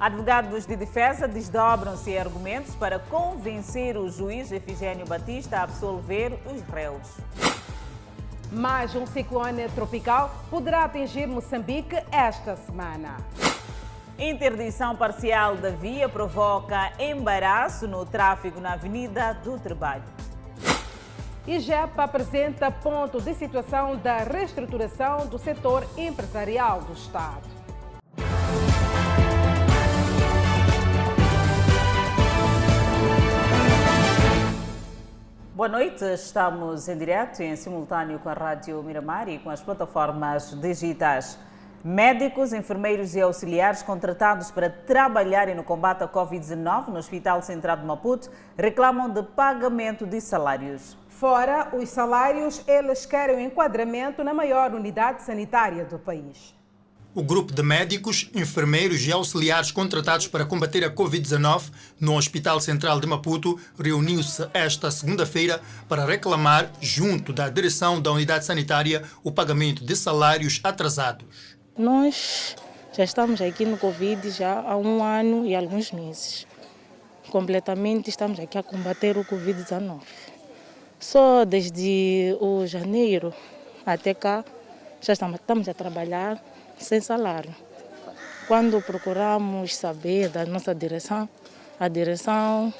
Advogados de defesa desdobram-se em argumentos para convencer o juiz Efigênio Batista a absolver os réus. Mais um ciclone tropical poderá atingir Moçambique esta semana. Interdição parcial da via provoca embaraço no tráfego na Avenida do Trabalho. IGEP apresenta ponto de situação da reestruturação do setor empresarial do Estado. Boa noite, estamos em direto e em simultâneo com a Rádio Miramar e com as plataformas digitais. Médicos, enfermeiros e auxiliares contratados para trabalharem no combate à Covid-19 no Hospital Central de Maputo reclamam de pagamento de salários. Fora os salários, eles querem o enquadramento na maior unidade sanitária do país. O grupo de médicos, enfermeiros e auxiliares contratados para combater a Covid-19 no Hospital Central de Maputo reuniu-se esta segunda-feira para reclamar, junto da direção da unidade sanitária, o pagamento de salários atrasados. Nós já estamos aqui no Covid já há um ano e alguns meses. Completamente estamos aqui a combater o Covid-19. Só desde o janeiro até cá já estamos, estamos a trabalhar sem salário. Quando procuramos saber da nossa direção, a direção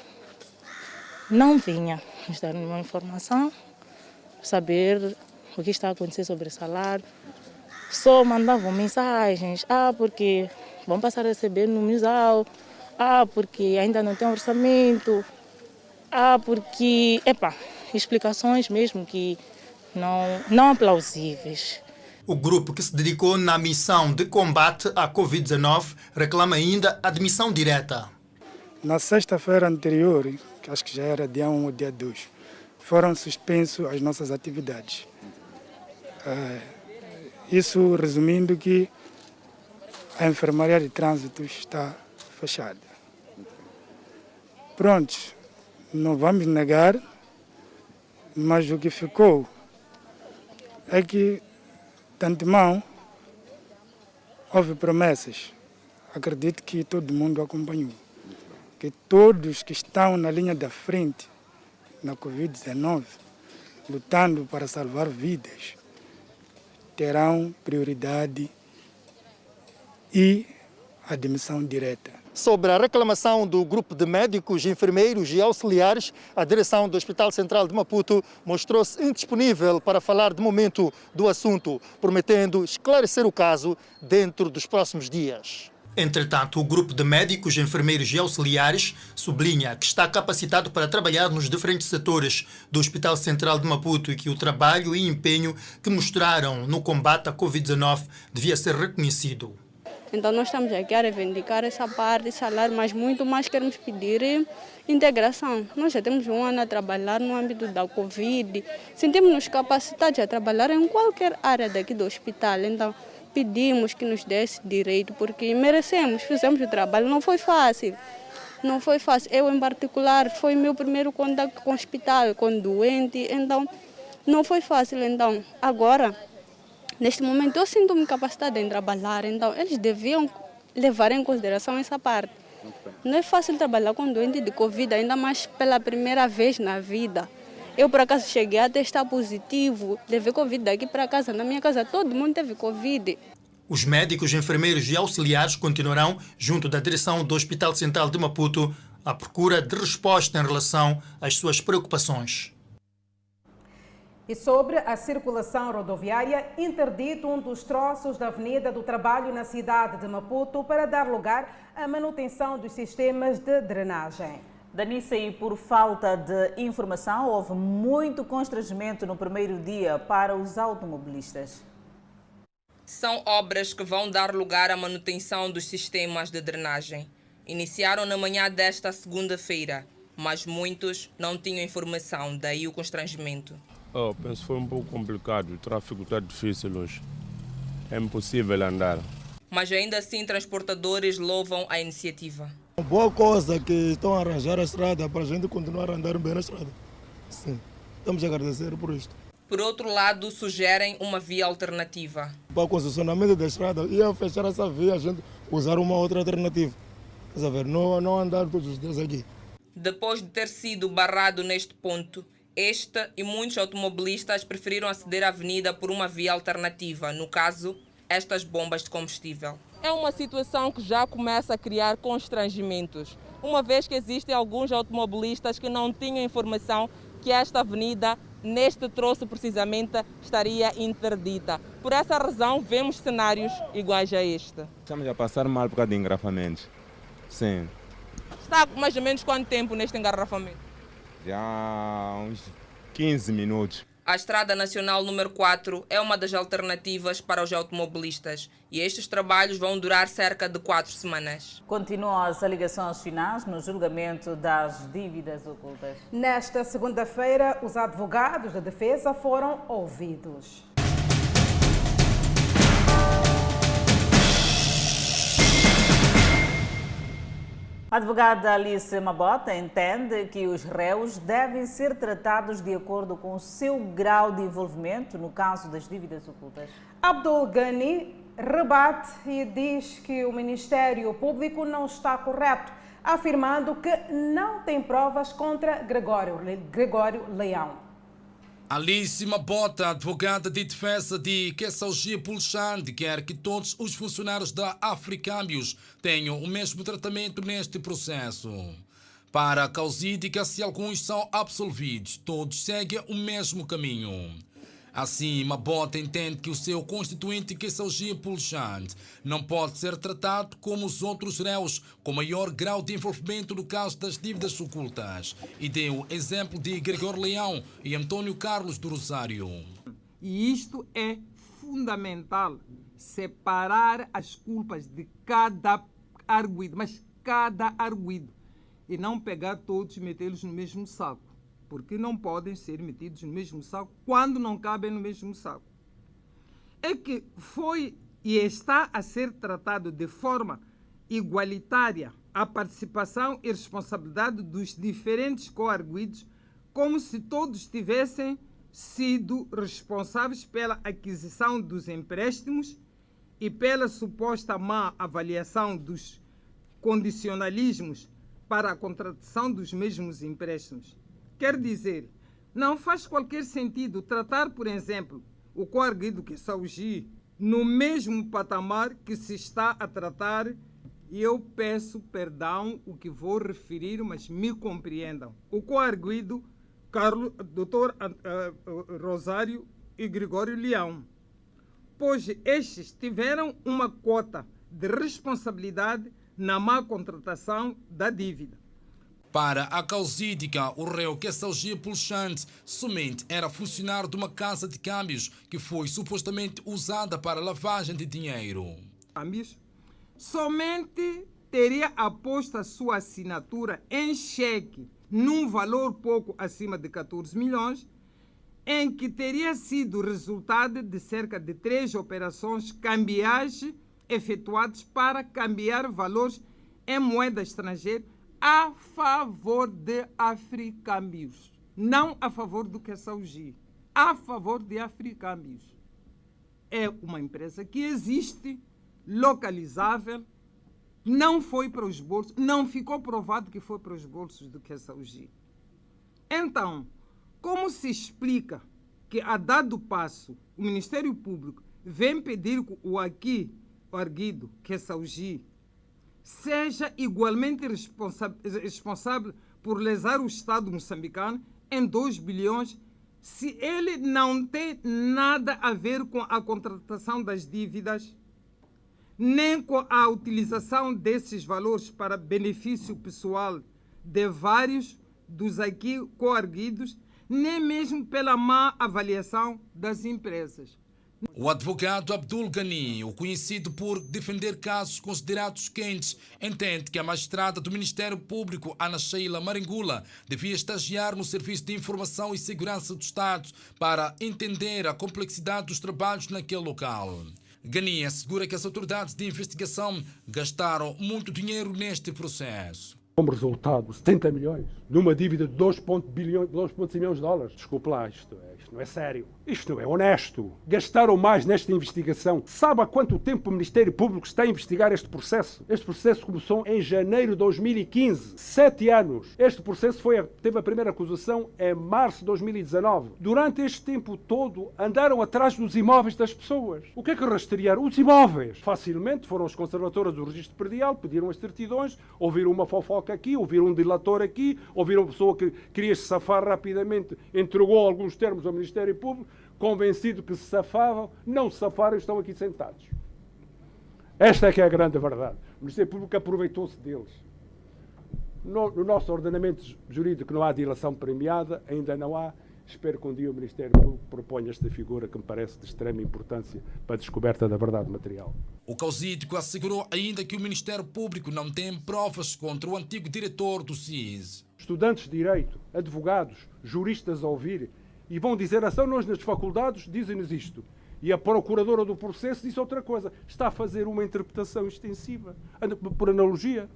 não vinha nos dar nenhuma informação, saber o que está acontecendo sobre o salário. Só mandavam mensagens, ah, porque vão passar a receber no MISAL, ah, porque ainda não tem orçamento, ah, porque, epa, explicações mesmo que não, não plausíveis. O grupo que se dedicou na missão de combate à Covid-19 reclama ainda admissão direta. Na sexta-feira anterior, que acho que já era dia 1 ou dia 2, foram suspensas as nossas atividades. É, isso resumindo que a enfermaria de trânsito está fechada. Pronto, não vamos negar, mas o que ficou é que de antemão, houve promessas. Acredito que todo mundo acompanhou. Que todos que estão na linha da frente na Covid-19, lutando para salvar vidas, terão prioridade e admissão direta. Sobre a reclamação do grupo de médicos, enfermeiros e auxiliares, a direção do Hospital Central de Maputo mostrou-se indisponível para falar de momento do assunto, prometendo esclarecer o caso dentro dos próximos dias. Entretanto, o grupo de médicos, enfermeiros e auxiliares sublinha que está capacitado para trabalhar nos diferentes setores do Hospital Central de Maputo e que o trabalho e empenho que mostraram no combate à Covid-19 devia ser reconhecido. Então nós estamos aqui a reivindicar essa parte, salário, mas muito mais queremos pedir integração. Nós já temos um ano a trabalhar no âmbito da Covid, sentimos-nos capacitados a trabalhar em qualquer área daqui do hospital. Então pedimos que nos desse direito, porque merecemos, fizemos o trabalho, não foi fácil. Não foi fácil. Eu, em particular, foi meu primeiro contato com o hospital, com doente, então não foi fácil. Então, agora Neste momento eu sinto-me capacitada em trabalhar, então eles deviam levar em consideração essa parte. Não é fácil trabalhar com doente de Covid, ainda mais pela primeira vez na vida. Eu, por acaso, cheguei a testar positivo, levei Covid daqui para casa. Na minha casa, todo mundo teve Covid. Os médicos, enfermeiros e auxiliares continuarão, junto da direção do Hospital Central de Maputo, à procura de resposta em relação às suas preocupações. E sobre a circulação rodoviária, interdito um dos troços da Avenida do Trabalho na cidade de Maputo para dar lugar à manutenção dos sistemas de drenagem. Danissa, e por falta de informação, houve muito constrangimento no primeiro dia para os automobilistas. São obras que vão dar lugar à manutenção dos sistemas de drenagem. Iniciaram na manhã desta segunda-feira, mas muitos não tinham informação, daí o constrangimento. Oh, penso que foi um pouco complicado. O tráfego está difícil hoje. É impossível andar. Mas ainda assim, transportadores louvam a iniciativa. Boa coisa que estão a arranjar a estrada para a gente continuar a andar bem na estrada. Sim, estamos a agradecer por isto. Por outro lado, sugerem uma via alternativa. Para o concessionamento da estrada, ia fechar essa via, a gente usar uma outra alternativa. A ver? Não, não andar todos os dias aqui. Depois de ter sido barrado neste ponto, este e muitos automobilistas preferiram aceder à avenida por uma via alternativa, no caso, estas bombas de combustível. É uma situação que já começa a criar constrangimentos, uma vez que existem alguns automobilistas que não tinham informação que esta avenida, neste troço precisamente, estaria interdita. Por essa razão, vemos cenários iguais a este. Estamos a passar mal por causa de engarrafamentos. Sim. Está mais ou menos quanto tempo neste engarrafamento? Já uns 15 minutos. A Estrada Nacional número 4 é uma das alternativas para os automobilistas e estes trabalhos vão durar cerca de quatro semanas. Continuam as alegações finais no julgamento das dívidas ocultas. Nesta segunda-feira, os advogados da defesa foram ouvidos. A advogada Alice Mabota entende que os réus devem ser tratados de acordo com o seu grau de envolvimento no caso das dívidas ocultas. Abdul Ghani rebate e diz que o Ministério Público não está correto, afirmando que não tem provas contra Gregório, Gregório Leão. Alice Mabota, advogada de defesa de Kessalgia Pulchand, quer que todos os funcionários da Africâmbios tenham o mesmo tratamento neste processo. Para a causídica, se alguns são absolvidos, todos seguem o mesmo caminho. Assim, Mabota entende que o seu constituinte Kessalgia Pulchant não pode ser tratado como os outros réus com maior grau de envolvimento no caso das dívidas ocultas e deu exemplo de Gregor Leão e Antônio Carlos do Rosário. E isto é fundamental, separar as culpas de cada arguido, mas cada arguido, e não pegar todos e metê-los no mesmo saco porque não podem ser metidos no mesmo saco quando não cabem no mesmo saco. É que foi e está a ser tratado de forma igualitária a participação e responsabilidade dos diferentes coarguidos, como se todos tivessem sido responsáveis pela aquisição dos empréstimos e pela suposta má avaliação dos condicionalismos para a contratação dos mesmos empréstimos. Quer dizer, não faz qualquer sentido tratar, por exemplo, o coarguido que Saugi no mesmo patamar que se está a tratar e eu peço perdão o que vou referir, mas me compreendam. O coarguido Carlos, Dr. Uh, Rosário e Gregório Leão, pois estes tiveram uma cota de responsabilidade na má contratação da dívida. Para a causídica, o réu Kessalgia Pulchante somente era funcionário de uma casa de câmbios que foi supostamente usada para lavagem de dinheiro. Câmbios somente teria aposto a sua assinatura em cheque num valor pouco acima de 14 milhões, em que teria sido resultado de cerca de três operações cambiais efetuadas para cambiar valores em moeda estrangeira a favor de Africâmbios, não a favor do que é a favor de Africâmbios. É uma empresa que existe, localizável, não foi para os bolsos, não ficou provado que foi para os bolsos do que é. Então, como se explica que, a dado passo, o Ministério Público vem pedir o aqui, arguido, que Saugi, seja igualmente responsa responsável por lesar o Estado moçambicano em 2 bilhões se ele não tem nada a ver com a contratação das dívidas, nem com a utilização desses valores para benefício pessoal de vários dos aqui coarguidos, nem mesmo pela má avaliação das empresas. O advogado Abdul Ghani, o conhecido por defender casos considerados quentes, entende que a magistrada do Ministério Público, Ana Sheila Maringula, devia estagiar no Serviço de Informação e Segurança do Estado para entender a complexidade dos trabalhos naquele local. Ghani assegura que as autoridades de investigação gastaram muito dinheiro neste processo. Como resultado, 70 milhões numa dívida de 2,5 bilhões, 2,5 milhões de dólares. Desculpe lá, isto, é, isto não é sério. Isto não é honesto. Gastaram mais nesta investigação. Sabe há quanto tempo o Ministério Público está a investigar este processo? Este processo começou em janeiro de 2015. Sete anos. Este processo foi, teve a primeira acusação em março de 2019. Durante este tempo todo, andaram atrás dos imóveis das pessoas. O que é que rastrearam? Os imóveis. Facilmente foram os conservadores do registro predial, pediram as certidões, ouviram uma fofoca aqui, ouviram um dilator aqui, ouviram uma pessoa que queria se safar rapidamente, entregou alguns termos ao Ministério Público, convencido que se safavam, não se safaram estão aqui sentados. Esta é que é a grande verdade. O Ministério Público aproveitou-se deles. No, no, nosso ordenamento jurídico não há dilação premiada, ainda não há. Espero que um dia o Ministério Público proponha esta figura que me parece de extrema importância para a descoberta da verdade material. O causídico assegurou ainda que o Ministério Público não tem provas contra o antigo diretor do CIS. Estudantes de Direito, advogados, juristas a ouvir e vão dizer assim, nós nas faculdades dizem-nos isto. E a procuradora do processo disse outra coisa. Está a fazer uma interpretação extensiva, por analogia.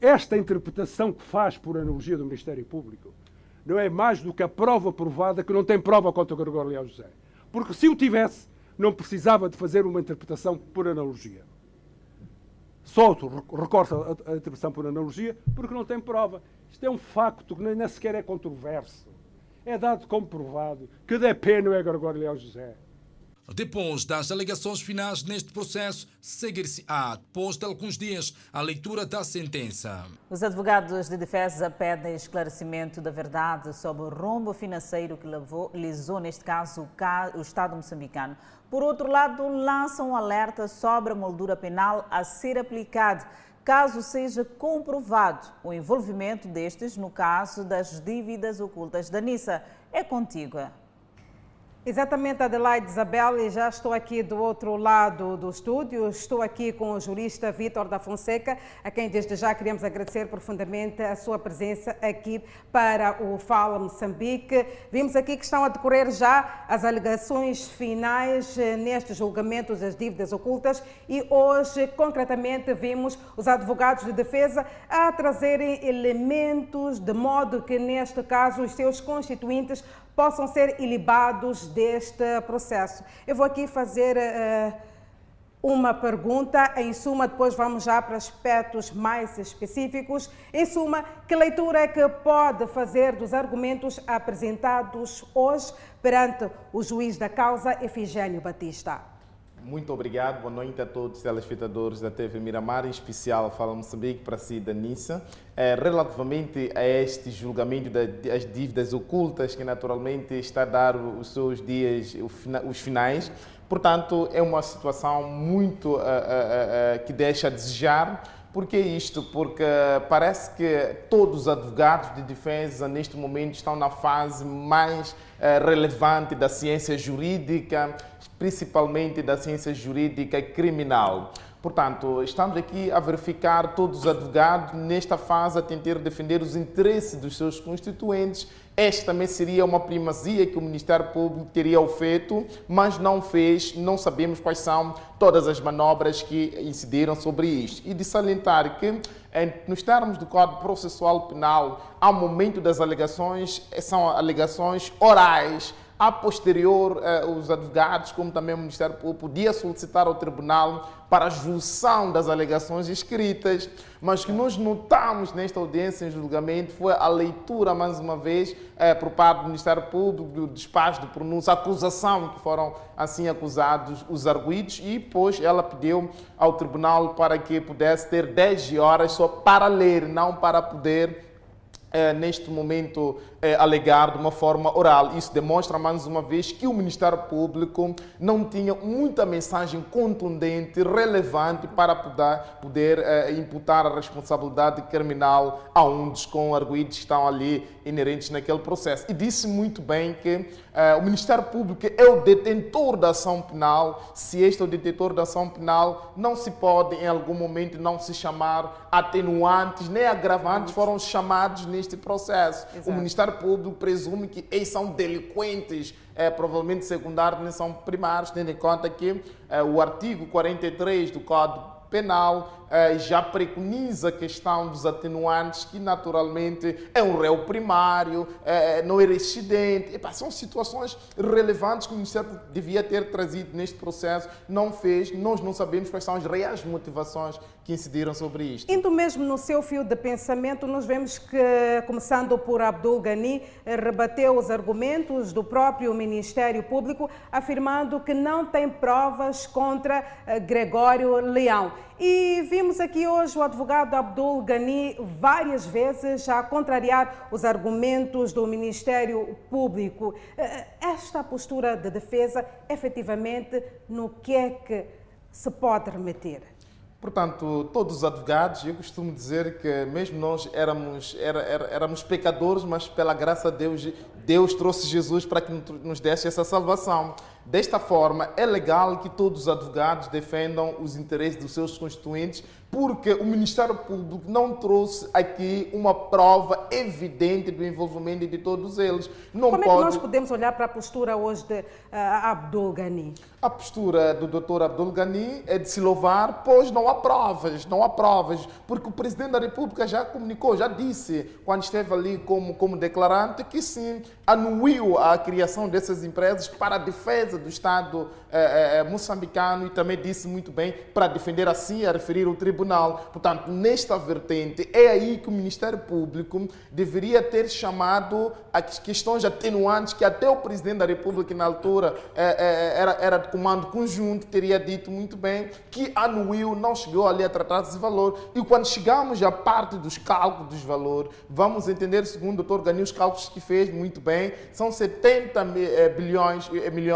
Esta interpretação que faz por analogia do Ministério Público não é mais do que a prova provada que não tem prova contra Gregório Leão José. Porque se o tivesse, não precisava de fazer uma interpretação por analogia. Só recorta a, a interpretação por analogia porque não tem prova. Isto é um facto que nem sequer é controverso. É dado como provado que DP não é Gregório Leão José. Depois das alegações finais neste processo, seguir-se-á, depois de alguns dias, a leitura da sentença. Os advogados de defesa pedem esclarecimento da verdade sobre o rombo financeiro que levou, lisou, neste caso, o Estado moçambicano. Por outro lado, lançam um alerta sobre a moldura penal a ser aplicada caso seja comprovado o envolvimento destes no caso das dívidas ocultas da NISA. É contigo. Exatamente, Adelaide Isabel, e já estou aqui do outro lado do estúdio. Estou aqui com o jurista Vítor da Fonseca, a quem desde já queremos agradecer profundamente a sua presença aqui para o Fala Moçambique. Vimos aqui que estão a decorrer já as alegações finais eh, neste julgamento das dívidas ocultas e hoje, concretamente, vimos os advogados de defesa a trazerem elementos de modo que, neste caso, os seus constituintes possam ser ilibados deste processo. Eu vou aqui fazer uh, uma pergunta, em suma, depois vamos já para aspectos mais específicos. Em suma, que leitura é que pode fazer dos argumentos apresentados hoje perante o juiz da causa, Efigênio Batista? Muito obrigado, boa noite a todos os telespectadores da TV Miramar, em especial Fala Moçambique para si da Nissa. É, relativamente a este julgamento das dívidas ocultas, que naturalmente está a dar os seus dias, os finais, portanto, é uma situação muito uh, uh, uh, que deixa a desejar. Por que isto? Porque parece que todos os advogados de defesa neste momento estão na fase mais relevante da ciência jurídica, principalmente da ciência jurídica criminal. Portanto, estamos aqui a verificar todos os advogados nesta fase a tentar defender os interesses dos seus constituintes. Esta também seria uma primazia que o Ministério Público teria feito, mas não fez. Não sabemos quais são todas as manobras que incidiram sobre isto. E de salientar que, nos termos do Código Processual Penal, ao momento das alegações, são alegações orais a posterior, eh, os advogados, como também o Ministério Público, podia solicitar ao Tribunal para a junção das alegações escritas, mas que nós notamos nesta audiência em julgamento foi a leitura, mais uma vez, eh, por parte do Ministério Público, do despacho de pronúncia, acusação que foram assim acusados os arguídos e, pois, ela pediu ao Tribunal para que pudesse ter 10 horas só para ler, não para poder é, neste momento é, alegar de uma forma oral. Isso demonstra mais uma vez que o Ministério Público não tinha muita mensagem contundente, relevante para poder, poder é, imputar a responsabilidade criminal a um dos arguidos que estão ali inerentes naquele processo. E disse muito bem que é, o Ministério Público é o detentor da ação penal. Se este é o detentor da ação penal, não se pode em algum momento não se chamar atenuantes nem agravantes foram chamados neste processo. Exato. O Ministério Público presume que eles são delinquentes, é, provavelmente secundários, nem são primários, tendo em conta que é, o artigo 43 do Código Penal já preconiza a questão dos atenuantes, que naturalmente é um réu primário, eh, não é residente. Epá, são situações relevantes que o Ministério devia ter trazido neste processo, não fez. Nós não sabemos quais são as reais motivações que incidiram sobre isto. Indo mesmo no seu fio de pensamento, nós vemos que, começando por Abdul Ghani, rebateu os argumentos do próprio Ministério Público, afirmando que não tem provas contra eh, Gregório Leão. E vimos aqui hoje o advogado Abdul Ghani várias vezes a contrariar os argumentos do Ministério Público. Eh, esta postura de defesa, efetivamente, no que é que se pode remeter? Portanto, todos os advogados, eu costumo dizer que mesmo nós éramos, era, era, éramos pecadores, mas pela graça de Deus, Deus trouxe Jesus para que nos desse essa salvação. Desta forma, é legal que todos os advogados defendam os interesses dos seus constituintes, porque o Ministério Público não trouxe aqui uma prova evidente do envolvimento de todos eles. Não Como pode... é que nós podemos olhar para a postura hoje de uh, Abdul Ghani? A postura do Dr. Abdul Ghani é de se louvar, pois não há provas, não há provas, porque o Presidente da República já comunicou, já disse, quando esteve ali como, como declarante, que sim, anuiu a criação dessas empresas para a defesa do Estado eh, eh, moçambicano e também disse muito bem para defender a si, a referir o tribunal. Portanto, nesta vertente, é aí que o Ministério Público deveria ter chamado as questões atenuantes que até o Presidente da República, na altura, eh, era, era de comando conjunto, teria dito muito bem que anuiu, não chegou ali a tratar desse valor. E quando chegamos à parte dos cálculos dos valores, vamos entender, segundo o doutor Gani, os cálculos que fez muito bem, são 70 bilhões,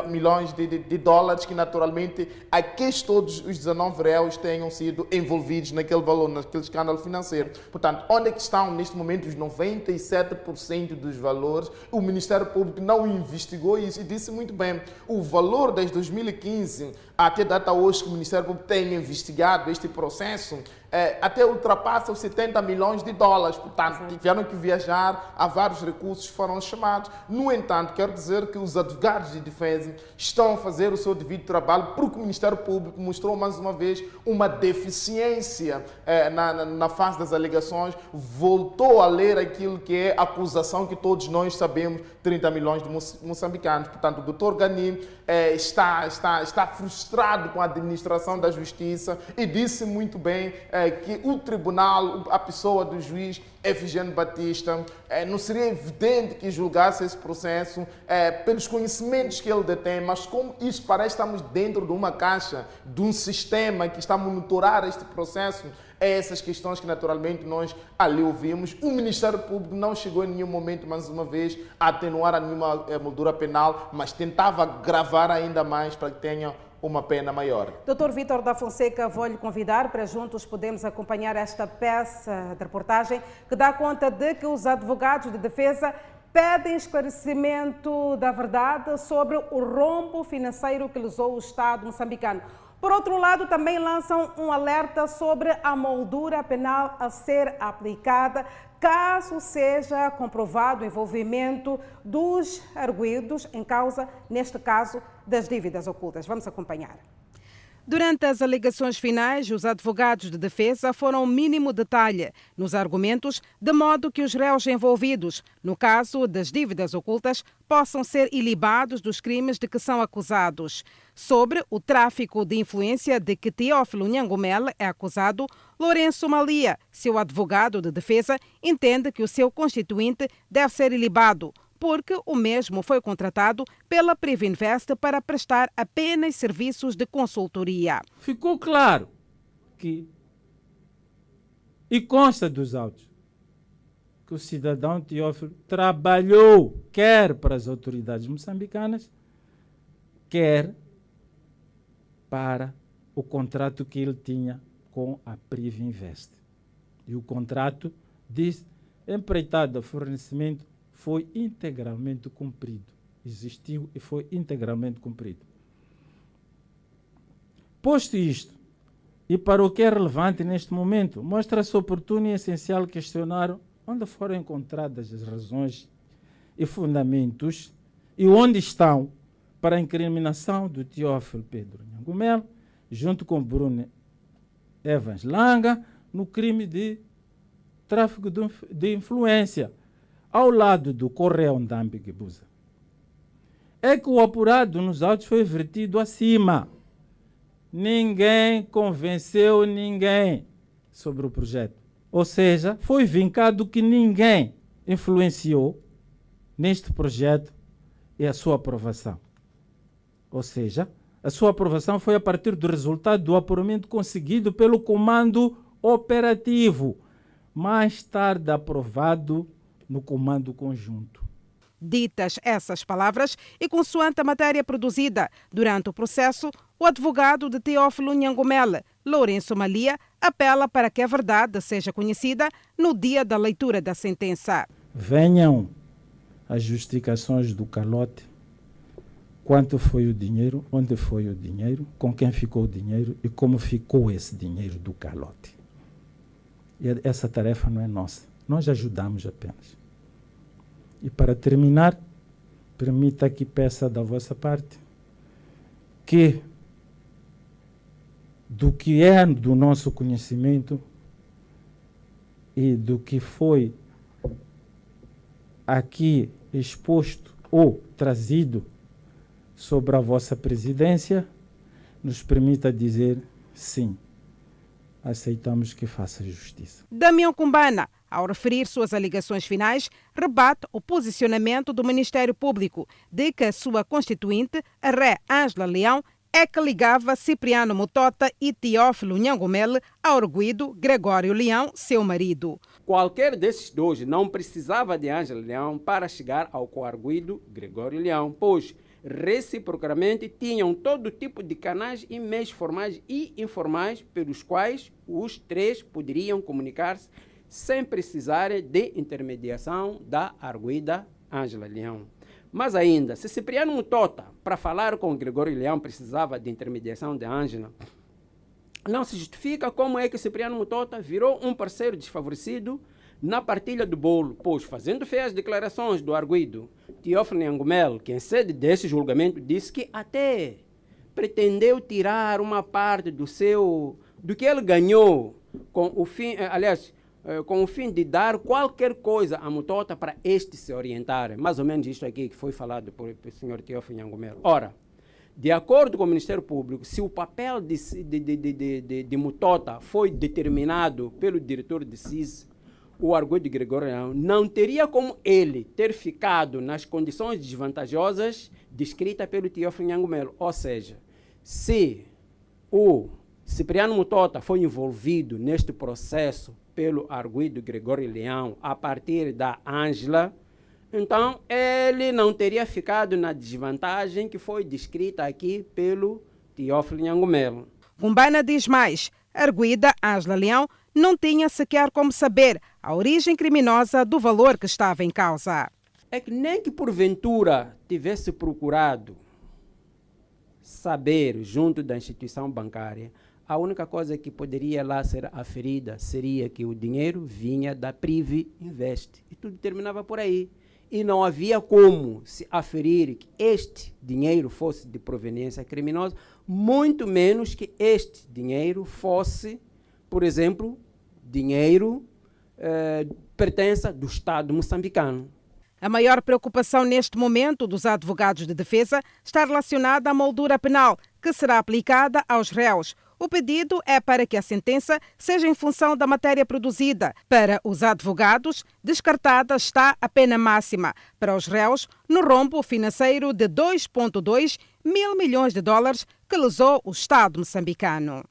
milhões de, de, de dólares que naturalmente aqueles todos os 19 réus tenham sido envolvidos naquele valor, naquele escândalo financeiro. Portanto, onde é que estão neste momento os 97% dos valores? O Ministério Público não investigou isso e disse muito bem, o valor desde 2015 até data hoje que o Ministério Público tem investigado este processo, é, até ultrapassa os 70 milhões de dólares. Portanto, Sim. tiveram que viajar, há vários recursos foram chamados. No entanto, quero dizer que os advogados de defesa estão a fazer o seu devido trabalho, porque o Ministério Público mostrou mais uma vez uma deficiência é, na, na, na fase das alegações, voltou a ler aquilo que é a acusação que todos nós sabemos, 30 milhões de moçambicanos. Portanto, o doutor Ganim é, está, está, está frustrado com a administração da justiça e disse muito bem é, que o tribunal, a pessoa do juiz Efigênio Batista, é, não seria evidente que julgasse esse processo é, pelos conhecimentos que ele detém, mas como isso parece estamos dentro de uma caixa, de um sistema que está a monitorar este processo, é essas questões que naturalmente nós ali ouvimos. O Ministério Público não chegou em nenhum momento, mais uma vez, a atenuar a nenhuma eh, moldura penal, mas tentava gravar ainda mais para que tenha uma pena maior. Doutor Vitor da Fonseca, vou lhe convidar para juntos podermos acompanhar esta peça de reportagem que dá conta de que os advogados de defesa pedem esclarecimento da verdade sobre o rombo financeiro que lesou o Estado moçambicano. Por outro lado, também lançam um alerta sobre a moldura penal a ser aplicada caso seja comprovado o envolvimento dos arguídos em causa, neste caso, das dívidas ocultas. Vamos acompanhar. Durante as alegações finais, os advogados de defesa foram o mínimo detalhe nos argumentos, de modo que os réus envolvidos, no caso das dívidas ocultas, possam ser ilibados dos crimes de que são acusados. Sobre o tráfico de influência de que Teófilo Nhangomel é acusado, Lourenço Malia, seu advogado de defesa, entende que o seu constituinte deve ser ilibado porque o mesmo foi contratado pela Privinvest para prestar apenas serviços de consultoria. Ficou claro que, e consta dos autos, que o cidadão Teófilo trabalhou quer para as autoridades moçambicanas, quer para o contrato que ele tinha com a Privinvest. E o contrato diz empreitada fornecimento foi integralmente cumprido. Existiu e foi integralmente cumprido. Posto isto, e para o que é relevante neste momento, mostra-se oportuno e essencial questionar onde foram encontradas as razões e fundamentos e onde estão para a incriminação do Teófilo Pedro Nhangumel, junto com Bruno Evans Langa no crime de tráfico de influência, ao lado do Correio Ndambi Guebuza. É que o apurado nos autos foi vertido acima. Ninguém convenceu ninguém sobre o projeto. Ou seja, foi vincado que ninguém influenciou neste projeto e a sua aprovação. Ou seja, a sua aprovação foi a partir do resultado do apuramento conseguido pelo comando operativo, mais tarde aprovado no comando conjunto. Ditas essas palavras e consoante a matéria produzida durante o processo, o advogado de Teófilo Nhangomele, Lourenço Malia, apela para que a verdade seja conhecida no dia da leitura da sentença. Venham as justificações do calote, quanto foi o dinheiro, onde foi o dinheiro, com quem ficou o dinheiro e como ficou esse dinheiro do calote. E essa tarefa não é nossa, nós ajudamos apenas. E para terminar, permita que peça da vossa parte que do que é do nosso conhecimento e do que foi aqui exposto ou trazido sobre a vossa presidência, nos permita dizer sim, aceitamos que faça justiça. Damião Cumbana, ao referir suas alegações finais, rebate o posicionamento do Ministério Público de que a sua constituinte, a ré Ângela Leão, é que ligava Cipriano Mutota e Teófilo Nhangomele ao arguido Gregório Leão, seu marido. Qualquer desses dois não precisava de Ângela Leão para chegar ao coarguido Gregório Leão, pois reciprocamente tinham todo tipo de canais e meios formais e informais pelos quais os três poderiam comunicar-se sem precisarem de intermediação da arguida Ângela Leão. Mas ainda, se Cipriano Mutota, para falar com Gregório Leão, precisava de intermediação de Ângela, não se justifica como é que Cipriano Mutota virou um parceiro desfavorecido na partilha do bolo, pois, fazendo feias declarações do arguido Teófilo Angumel, que em sede desse julgamento disse que até pretendeu tirar uma parte do seu, do que ele ganhou com o fim, eh, aliás, com o fim de dar qualquer coisa a Mutota para este se orientar. Mais ou menos isto aqui que foi falado por, pelo senhor Teófilo Angumel. Ora, de acordo com o Ministério Público, se o papel de, de, de, de, de, de Mutota foi determinado pelo diretor de CIS, o arguido Gregoriano não teria como ele ter ficado nas condições desvantajosas descritas pelo Teófilo Nhangumelo. Ou seja, se o Cipriano Mutota foi envolvido neste processo pelo arguido Gregório Leão a partir da Ângela, então ele não teria ficado na desvantagem que foi descrita aqui pelo Teófilo Nhangumelo. Umbana diz mais, arguida Ângela Leão não tinha sequer como saber a origem criminosa do valor que estava em causa. É que nem que porventura tivesse procurado saber junto da instituição bancária, a única coisa que poderia lá ser aferida seria que o dinheiro vinha da Prive Invest. E tudo terminava por aí. E não havia como se aferir que este dinheiro fosse de proveniência criminosa, muito menos que este dinheiro fosse, por exemplo, dinheiro eh, pertence do Estado moçambicano. A maior preocupação neste momento dos advogados de defesa está relacionada à moldura penal que será aplicada aos réus. O pedido é para que a sentença seja em função da matéria produzida. Para os advogados, descartada está a pena máxima para os réus no rombo financeiro de 2,2 mil milhões de dólares que lesou o Estado moçambicano.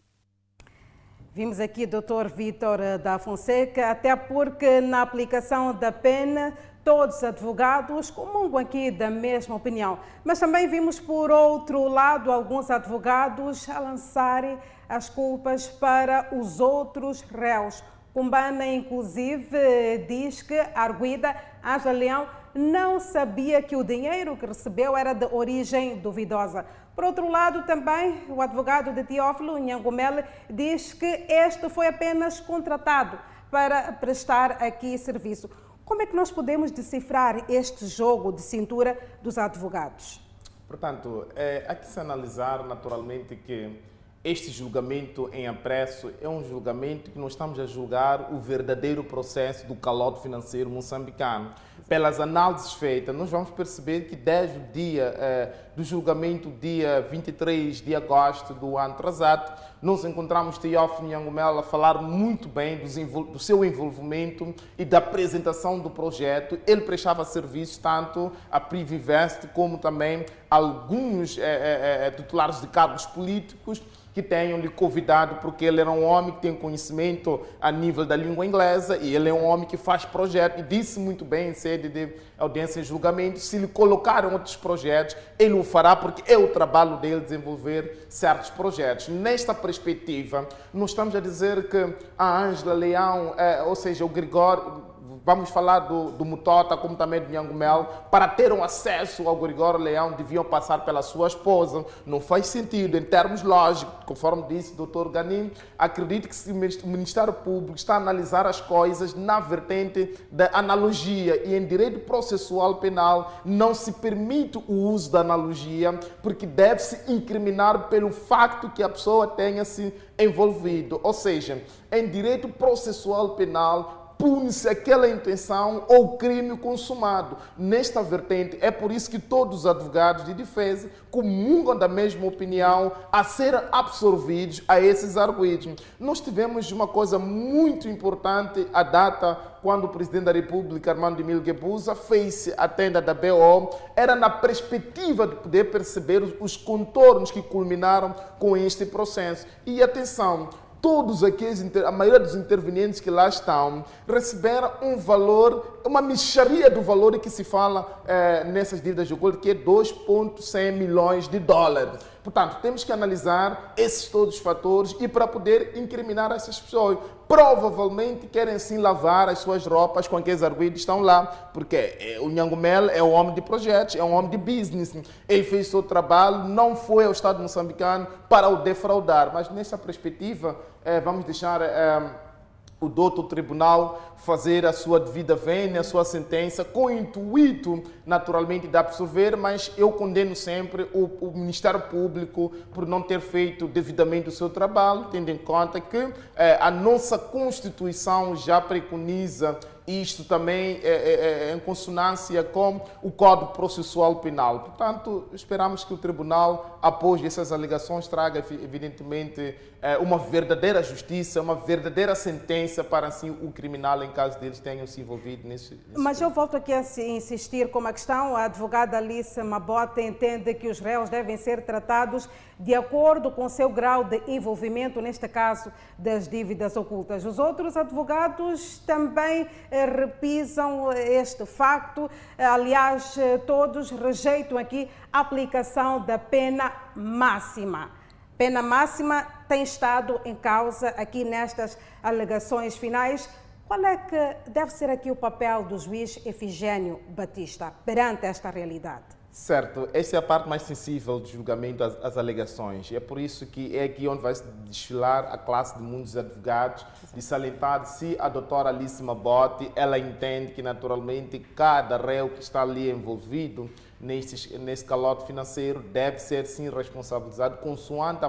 Vimos aqui Dr. Vítor da Fonseca, até porque na aplicação da pena todos os advogados comungam aqui da mesma opinião. Mas também vimos, por outro lado, alguns advogados a lançarem as culpas para os outros réus. Cumbana, inclusive, diz que a arguida Anja Leão não sabia que o dinheiro que recebeu era de origem duvidosa. Por outro lado, também o advogado de Teófilo, Nhangomele, diz que este foi apenas contratado para prestar aqui serviço. Como é que nós podemos decifrar este jogo de cintura dos advogados? Portanto, é, há que se analisar naturalmente que este julgamento em apreço é um julgamento que nós estamos a julgar o verdadeiro processo do calote financeiro moçambicano. Pelas análises feitas, nós vamos perceber que desde o dia eh, do julgamento, dia 23 de agosto do ano atrasado, nós encontramos Teófilo Nhangumela a falar muito bem do, seu envolvimento e da apresentação do projeto. Ele prestava serviços tanto a Privivest como também alguns eh, eh, titulares de cargos políticos que tenham lhe convidado, porque ele era um homem que tem conhecimento a nível da língua inglesa e ele é um homem que faz projetos e disse muito bem em sede de audiência e julgamento, se lhe colocaram outros projetos, ele o fará porque é o trabalho dele desenvolver certos projetos. Nesta perspectiva, nós estamos a dizer que a Ângela Leão, é, ou seja, o Gregório, vamos falar do, do Mutota, como também do Nhangumel, para ter um acesso ao Gregório Leão, deviam passar pela sua esposa. Não faz sentido, em termos lógicos, conforme disse o doutor Ganim, acredito que o Ministério Público está a analisar as coisas na vertente da analogia e em direito processual penal não se permite o uso da analogia, porque deve-se incriminar pelo facto que a pessoa tenha se envolvido. Ou seja, em direito processual penal, pune-se aquela intenção ou crime consumado. Nesta vertente, é por isso que todos os advogados de defesa comungam da mesma opinião a ser absorvidos a esses arguidos. Nós tivemos uma coisa muito importante, a data quando o presidente da República, Armando Emílio Guebuza, fez a tenda da BO, era na perspectiva de poder perceber os contornos que culminaram com este processo. E atenção, todos aqueles, a maioria dos intervenientes que lá estão, receberam um valor, uma micharia do valor que se fala é, nessas dívidas de gold, que é 2,100 milhões de dólares. Portanto, temos que analisar esses todos os fatores e para poder incriminar essas pessoas. Provavelmente querem sim lavar as suas roupas com aqueles arguidos estão lá, porque é, o Nhangumel é um homem de projetos, é um homem de business. Ele fez seu trabalho, não foi ao Estado moçambicano para o defraudar. Mas nessa perspectiva, é, vamos deixar é, o doutor tribunal fazer a sua devida vênia, a sua sentença, com o intuito, naturalmente, de absorver, mas eu condeno sempre o, o, Ministério Público por não ter feito devidamente o seu trabalho, tendo em conta que eh, a nossa Constituição já preconiza isto também é, é, é, em consonância com o Código Processual Penal. Portanto, esperamos que o Tribunal, após essas alegações, traga, evidentemente, é, uma verdadeira justiça, uma verdadeira sentença para, assim, o criminal, em caso deles, tenham se envolvido nesse... nesse Mas eu volto aqui a insistir com a questão. A advogada Alice Mabota entende que os réus devem ser tratados de acordo com seu grau de envolvimento, neste caso, das dívidas ocultas. Os outros advogados também eh, repisam este facto. Aliás, eh, todos rejeitam aqui a aplicação da pena máxima. Pena máxima tem estado em causa aqui nestas alegações finais. Qual é que deve ser aqui o papel do juiz Efigênio Batista perante esta realidade? Certo, essa é a parte mais sensível do julgamento, as, as alegações. É por isso que é aqui onde vai se desfilar a classe de muitos advogados, de salientar se a doutora Alice Mabote, ela entende que naturalmente cada réu que está ali envolvido nesse, nesse calote financeiro deve ser sim responsabilizado consoante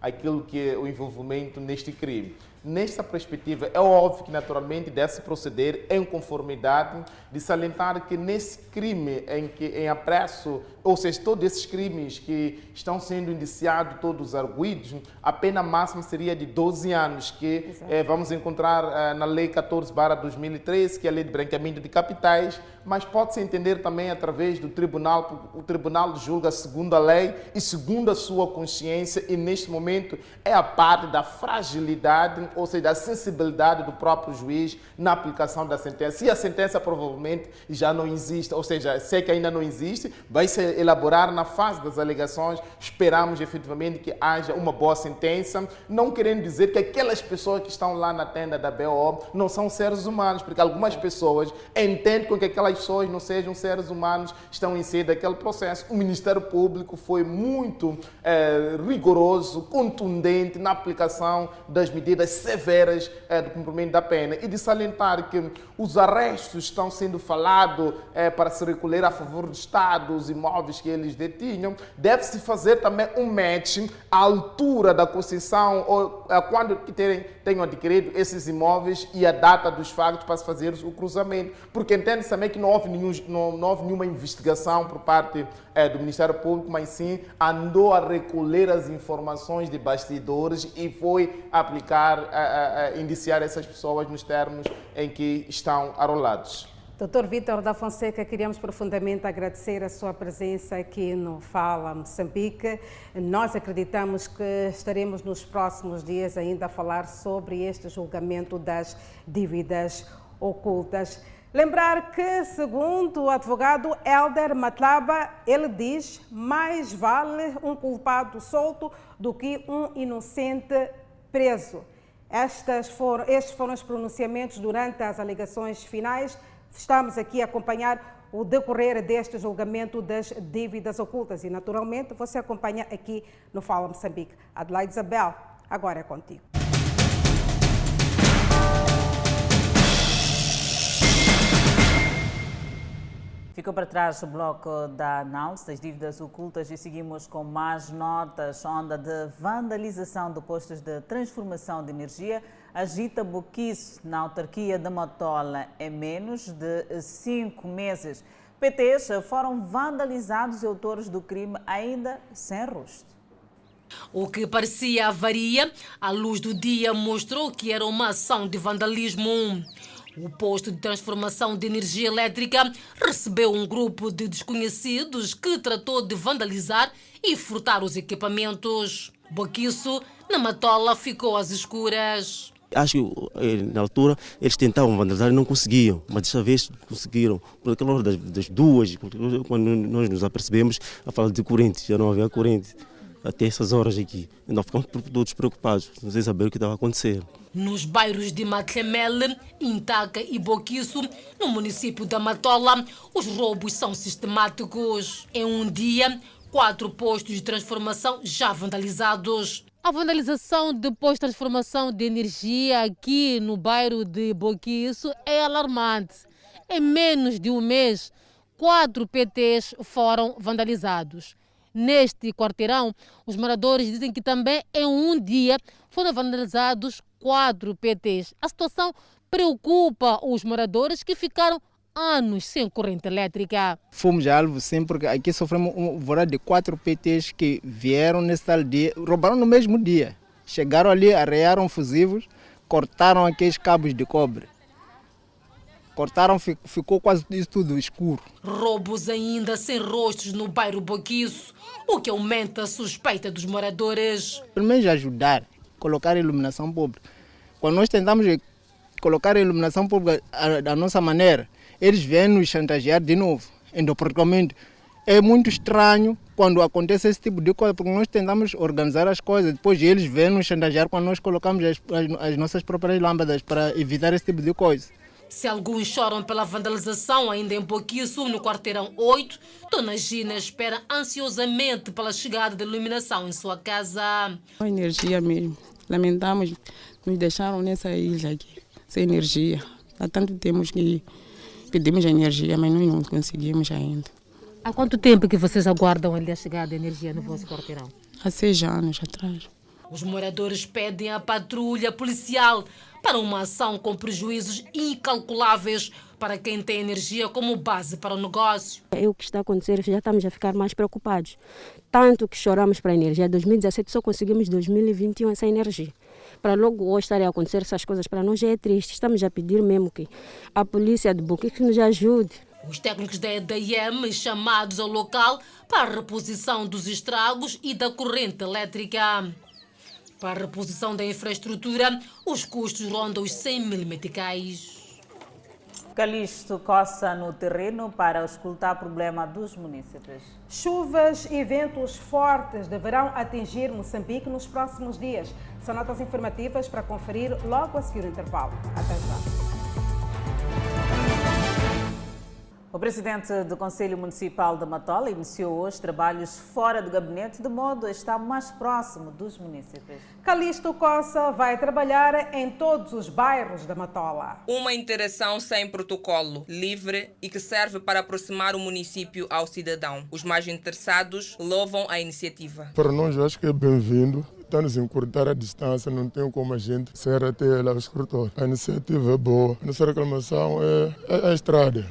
aquilo que é o envolvimento neste crime. Nesta perspectiva, é óbvio que naturalmente deve-se proceder em conformidade de salientar que nesse crime em que em apreço, ou seja, todos esses crimes que estão sendo indiciados, todos arguídos, a pena máxima seria de 12 anos, que eh, vamos encontrar eh, na Lei 14 2013, que é a Lei de Branqueamento de Capitais, mas pode-se entender também através do Tribunal, o Tribunal julga segundo a lei e segundo a sua consciência, e neste momento é a parte da fragilidade ou seja, a sensibilidade do próprio juiz na aplicação da sentença. Se a sentença provavelmente já não existe, ou seja, se é que ainda não existe, vai se elaborar na fase das alegações. Esperamos efetivamente que haja uma boa sentença, não querendo dizer que aquelas pessoas que estão lá na tenda da BO não são seres humanos, porque algumas pessoas entendem que aquelas pessoas não sejam seres humanos, estão em si daquele processo. O Ministério Público foi muito é, rigoroso, contundente na aplicação das medidas severas eh, do cumprimento da pena e de salientar que os arrestos estão sendo falados eh, para se recolher a favor do Estado, os imóveis que eles detinham. Deve-se fazer também um match à altura da concessão ou eh, quando que terem, tenham adquirido esses imóveis e a data dos factos para se fazer o cruzamento. Porque entende-se também que não houve, nenhum, não, não houve nenhuma investigação por parte eh, do Ministério Público, mas sim andou a recolher as informações de bastidores e foi aplicar, a, a, indiciar essas pessoas nos termos em que estão arrolados. Doutor Vítor da Fonseca, queríamos profundamente agradecer a sua presença aqui no Fala Moçambique. Nós acreditamos que estaremos nos próximos dias ainda a falar sobre este julgamento das dívidas ocultas. Lembrar que, segundo o advogado Helder Matlaba, ele diz mais vale um culpado solto do que um inocente preso. Estas foram, estes foram os pronunciamentos durante as alegações finais. Estamos aqui a acompanhar o decorrer deste julgamento das dívidas ocultas e, naturalmente, você acompanha aqui no Fala Moçambique. Adelaide Isabel, agora é contigo. Ficou para trás o bloco da análise das dívidas ocultas e seguimos com mais notas. Onda de vandalização de postos de transformação de energia agita boquiço na autarquia de Matola em menos de cinco meses. PTs foram vandalizados e autores do crime ainda sem rosto. O que parecia avaria, à luz do dia mostrou que era uma ação de vandalismo. O posto de transformação de energia elétrica recebeu um grupo de desconhecidos que tratou de vandalizar e furtar os equipamentos. Boquiço, na Matola, ficou às escuras. Acho que na altura eles tentavam vandalizar e não conseguiam, mas desta vez conseguiram. Por aquela hora das, das duas, quando nós nos apercebemos, a falar de corrente, já não havia corrente. Até essas horas aqui. Nós ficamos todos preocupados, não sei saber o que estava acontecendo nos bairros de Matlemele, Intaca e Boquiço, no município da Matola, os roubos são sistemáticos. Em um dia, quatro postos de transformação já vandalizados. A vandalização de postos de transformação de energia aqui no bairro de Boquiço é alarmante. Em menos de um mês, quatro PTs foram vandalizados. Neste quarteirão, os moradores dizem que também em um dia foram vandalizados quatro PTs. A situação preocupa os moradores que ficaram anos sem corrente elétrica. Fomos alvo sempre, porque aqui sofremos um vorado de quatro PTs que vieram nesse tal dia, roubaram no mesmo dia. Chegaram ali, arrearam fusivos, cortaram aqueles cabos de cobre. Cortaram, ficou quase isso tudo escuro. Roubos ainda sem rostos no bairro Boquiço, o que aumenta a suspeita dos moradores. Pelo menos ajudar, colocar iluminação pública. Quando nós tentamos colocar a iluminação pública da nossa maneira, eles vêm nos chantagear de novo. Praticamente, é muito estranho quando acontece esse tipo de coisa, porque nós tentamos organizar as coisas, depois eles vêm nos chantagear quando nós colocamos as, as, as nossas próprias lâmpadas para evitar esse tipo de coisa. Se alguns choram pela vandalização ainda em Pouquiço, no quarteirão 8, Dona Gina espera ansiosamente pela chegada da iluminação em sua casa. A energia mesmo. Lamentamos, nos deixaram nessa ilha aqui, sem energia. Há tanto tempo que pedimos energia, mas nós não conseguimos ainda. Há quanto tempo que vocês aguardam ali a chegada da energia no vosso quarteirão? Há seis anos atrás. Os moradores pedem à patrulha policial para uma ação com prejuízos incalculáveis para quem tem energia como base para o negócio. É o que está a acontecer, já estamos a ficar mais preocupados. Tanto que choramos para a energia. 2017 só conseguimos 2021 essa energia. Para logo hoje estarem a acontecer essas coisas, para nós já é triste. Estamos a pedir mesmo que a polícia de Boque que nos ajude. Os técnicos da EDM chamados ao local para a reposição dos estragos e da corrente elétrica. Para a reposição da infraestrutura, os custos rondam os 100 mil meticais. Calixto coça no terreno para escutar problema dos municípios. Chuvas e ventos fortes deverão atingir Moçambique nos próximos dias. São notas informativas para conferir logo a seguir o intervalo. Até já. O presidente do Conselho Municipal de Matola iniciou hoje trabalhos fora do gabinete, de modo a estar mais próximo dos municípios. Calixto Coça vai trabalhar em todos os bairros da Matola. Uma interação sem protocolo, livre e que serve para aproximar o município ao cidadão. Os mais interessados louvam a iniciativa. Para nós, eu acho que é bem-vindo está-nos encurtar a distância, não tem como a gente ser até lá escritório. A iniciativa é boa, a nossa reclamação é, é a estrada.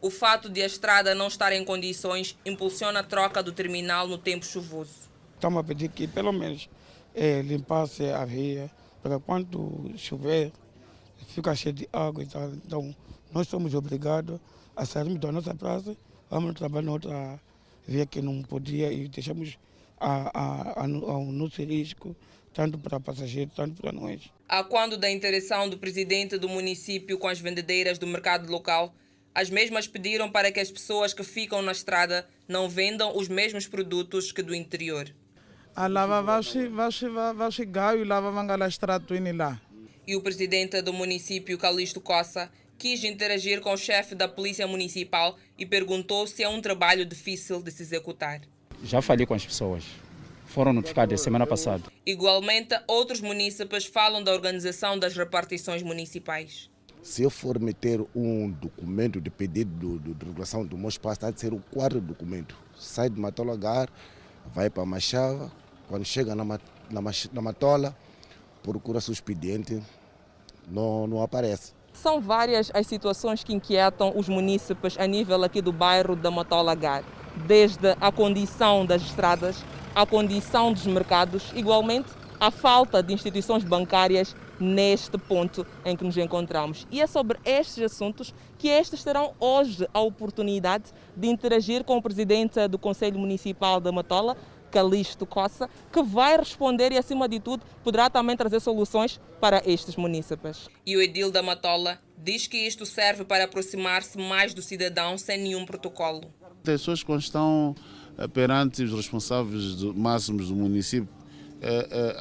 O fato de a estrada não estar em condições impulsiona a troca do terminal no tempo chuvoso. Estamos a pedir que pelo menos é, limpasse a via, porque quando chover fica cheio de água. Então nós somos obrigados a sairmos da nossa praça, vamos trabalhar na outra via que não podia e deixamos a, a, a, ao nosso risco, tanto para passageiros, tanto para nós. A quando da interação do presidente do município com as vendedeiras do mercado local, as mesmas pediram para que as pessoas que ficam na estrada não vendam os mesmos produtos que do interior. E o presidente do município, Calixto Coça, quis interagir com o chefe da Polícia Municipal e perguntou se é um trabalho difícil de se executar. Já falei com as pessoas. Foram notificadas semana passada. Igualmente, outros munícipes falam da organização das repartições municipais. Se eu for meter um documento de pedido de, de regulação do meu espaço, está de ser o quarto documento. Sai de Matolagar, vai para Machava, quando chega na, na, na Matola, procura-se o expediente, não, não aparece. São várias as situações que inquietam os munícipes a nível aqui do bairro da Matolagar, desde a condição das estradas, a condição dos mercados, igualmente a falta de instituições bancárias neste ponto em que nos encontramos. E é sobre estes assuntos que estes terão hoje a oportunidade de interagir com o presidente do Conselho Municipal da Matola, Calixto Coça, que vai responder e, acima de tudo, poderá também trazer soluções para estes munícipes. E o Edil da Matola diz que isto serve para aproximar-se mais do cidadão sem nenhum protocolo. As pessoas quando estão eh, perante os responsáveis máximos do município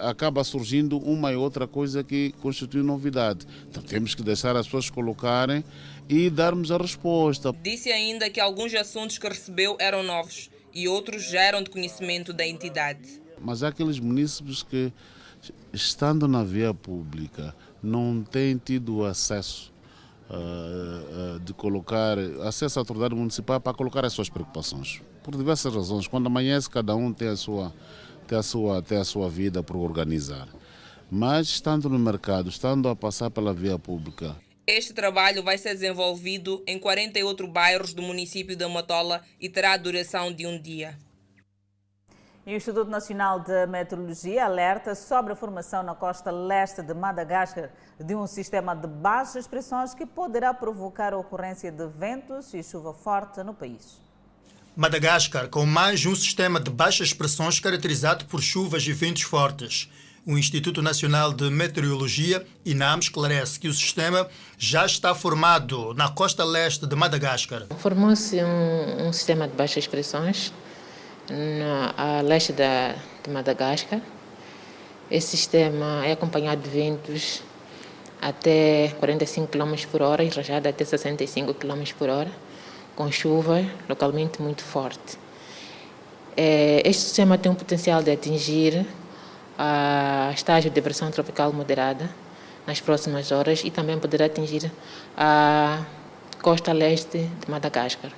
acaba surgindo uma e outra coisa que constitui novidade. Então temos que deixar as pessoas colocarem e darmos a resposta. Disse ainda que alguns assuntos que recebeu eram novos e outros já eram de conhecimento da entidade. Mas há aqueles municípios que, estando na via pública, não têm tido acesso uh, uh, de colocar acesso à autoridade municipal para colocar as suas preocupações. Por diversas razões. Quando amanhece, cada um tem a sua ter a sua, ter a sua vida para organizar. Mas estando no mercado, estando a passar pela via pública. Este trabalho vai ser desenvolvido em 48 bairros do município de Matola e terá a duração de um dia. E o Instituto Nacional de Meteorologia alerta sobre a formação na costa leste de Madagascar de um sistema de baixas pressões que poderá provocar a ocorrência de ventos e chuva forte no país. Madagascar, com mais um sistema de baixas pressões caracterizado por chuvas e ventos fortes. O Instituto Nacional de Meteorologia, INAM, esclarece que o sistema já está formado na costa leste de Madagascar. Formou-se um, um, sistema de baixas pressões a leste da, de Madagascar. Esse sistema é acompanhado de ventos até 45 km por hora e rajada até 65 km por hora com chuva localmente muito forte. É, este sistema tem um potencial de atingir a estágio de depressão tropical moderada nas próximas horas e também poderá atingir a costa leste de Madagascar.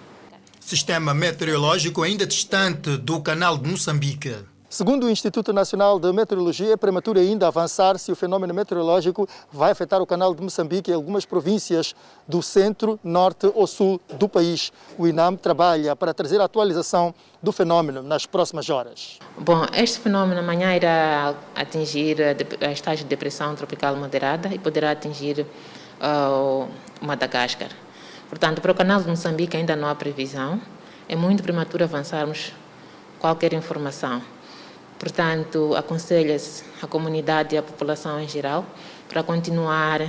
Sistema meteorológico ainda distante do canal de Moçambique. Segundo o Instituto Nacional de Meteorologia, é prematuro ainda avançar se o fenômeno meteorológico vai afetar o canal de Moçambique e algumas províncias do centro, norte ou sul do país. O INAM trabalha para trazer a atualização do fenômeno nas próximas horas. Bom, este fenômeno amanhã irá atingir a estágio de depressão tropical moderada e poderá atingir uh, Madagascar. Portanto, para o canal de Moçambique ainda não há previsão. É muito prematuro avançarmos qualquer informação. Portanto, aconselha-se a comunidade e a população em geral para continuar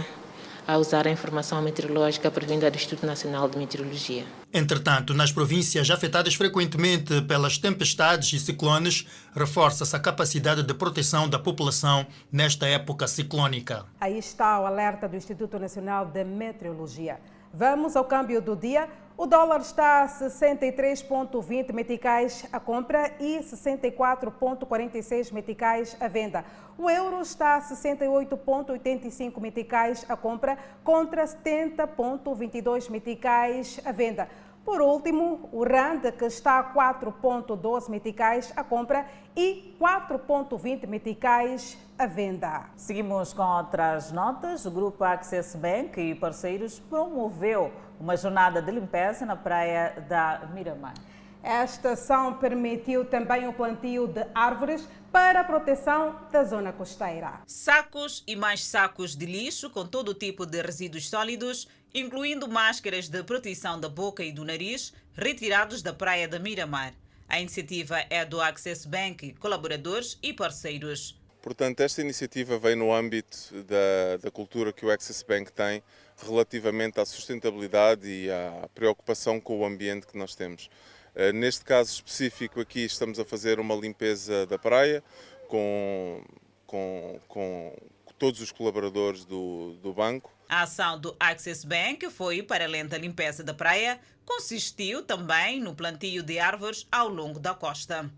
a usar a informação meteorológica provinda do Instituto Nacional de Meteorologia. Entretanto, nas províncias afetadas frequentemente pelas tempestades e ciclones, reforça-se a capacidade de proteção da população nesta época ciclónica. Aí está o alerta do Instituto Nacional de Meteorologia. Vamos ao câmbio do dia. O dólar está a 63,20 meticais a compra e 64,46 meticais a venda. O euro está a 68,85 meticais a compra contra 70,22 meticais a venda. Por último, o RAND, que está a 4,12 meticais à compra e 4,20 meticais à venda. Seguimos com outras notas. O grupo Access Bank e parceiros promoveu uma jornada de limpeza na praia da Miramar. Esta ação permitiu também o plantio de árvores para a proteção da zona costeira. Sacos e mais sacos de lixo com todo tipo de resíduos sólidos incluindo máscaras de proteção da boca e do nariz, retirados da praia da Miramar. A iniciativa é do Access Bank, colaboradores e parceiros. Portanto, esta iniciativa vem no âmbito da, da cultura que o Access Bank tem relativamente à sustentabilidade e à preocupação com o ambiente que nós temos. Eh, neste caso específico aqui estamos a fazer uma limpeza da praia com, com, com todos os colaboradores do, do banco a ação do Access Bank foi para lenta limpeza da praia, consistiu também no plantio de árvores ao longo da costa.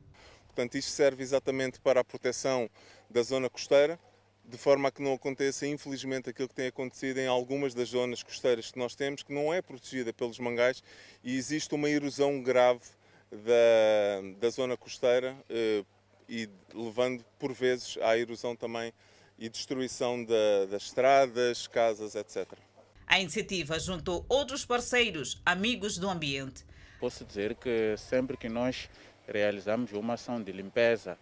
Portanto, isto serve exatamente para a proteção da zona costeira, de forma a que não aconteça, infelizmente, aquilo que tem acontecido em algumas das zonas costeiras que nós temos, que não é protegida pelos mangais e existe uma erosão grave da, da zona costeira eh, e levando, por vezes, à erosão também e destruição da, das estradas, casas, etc. A iniciativa juntou outros parceiros, amigos do ambiente. Posso dizer que sempre que nós realizamos uma ação de limpeza,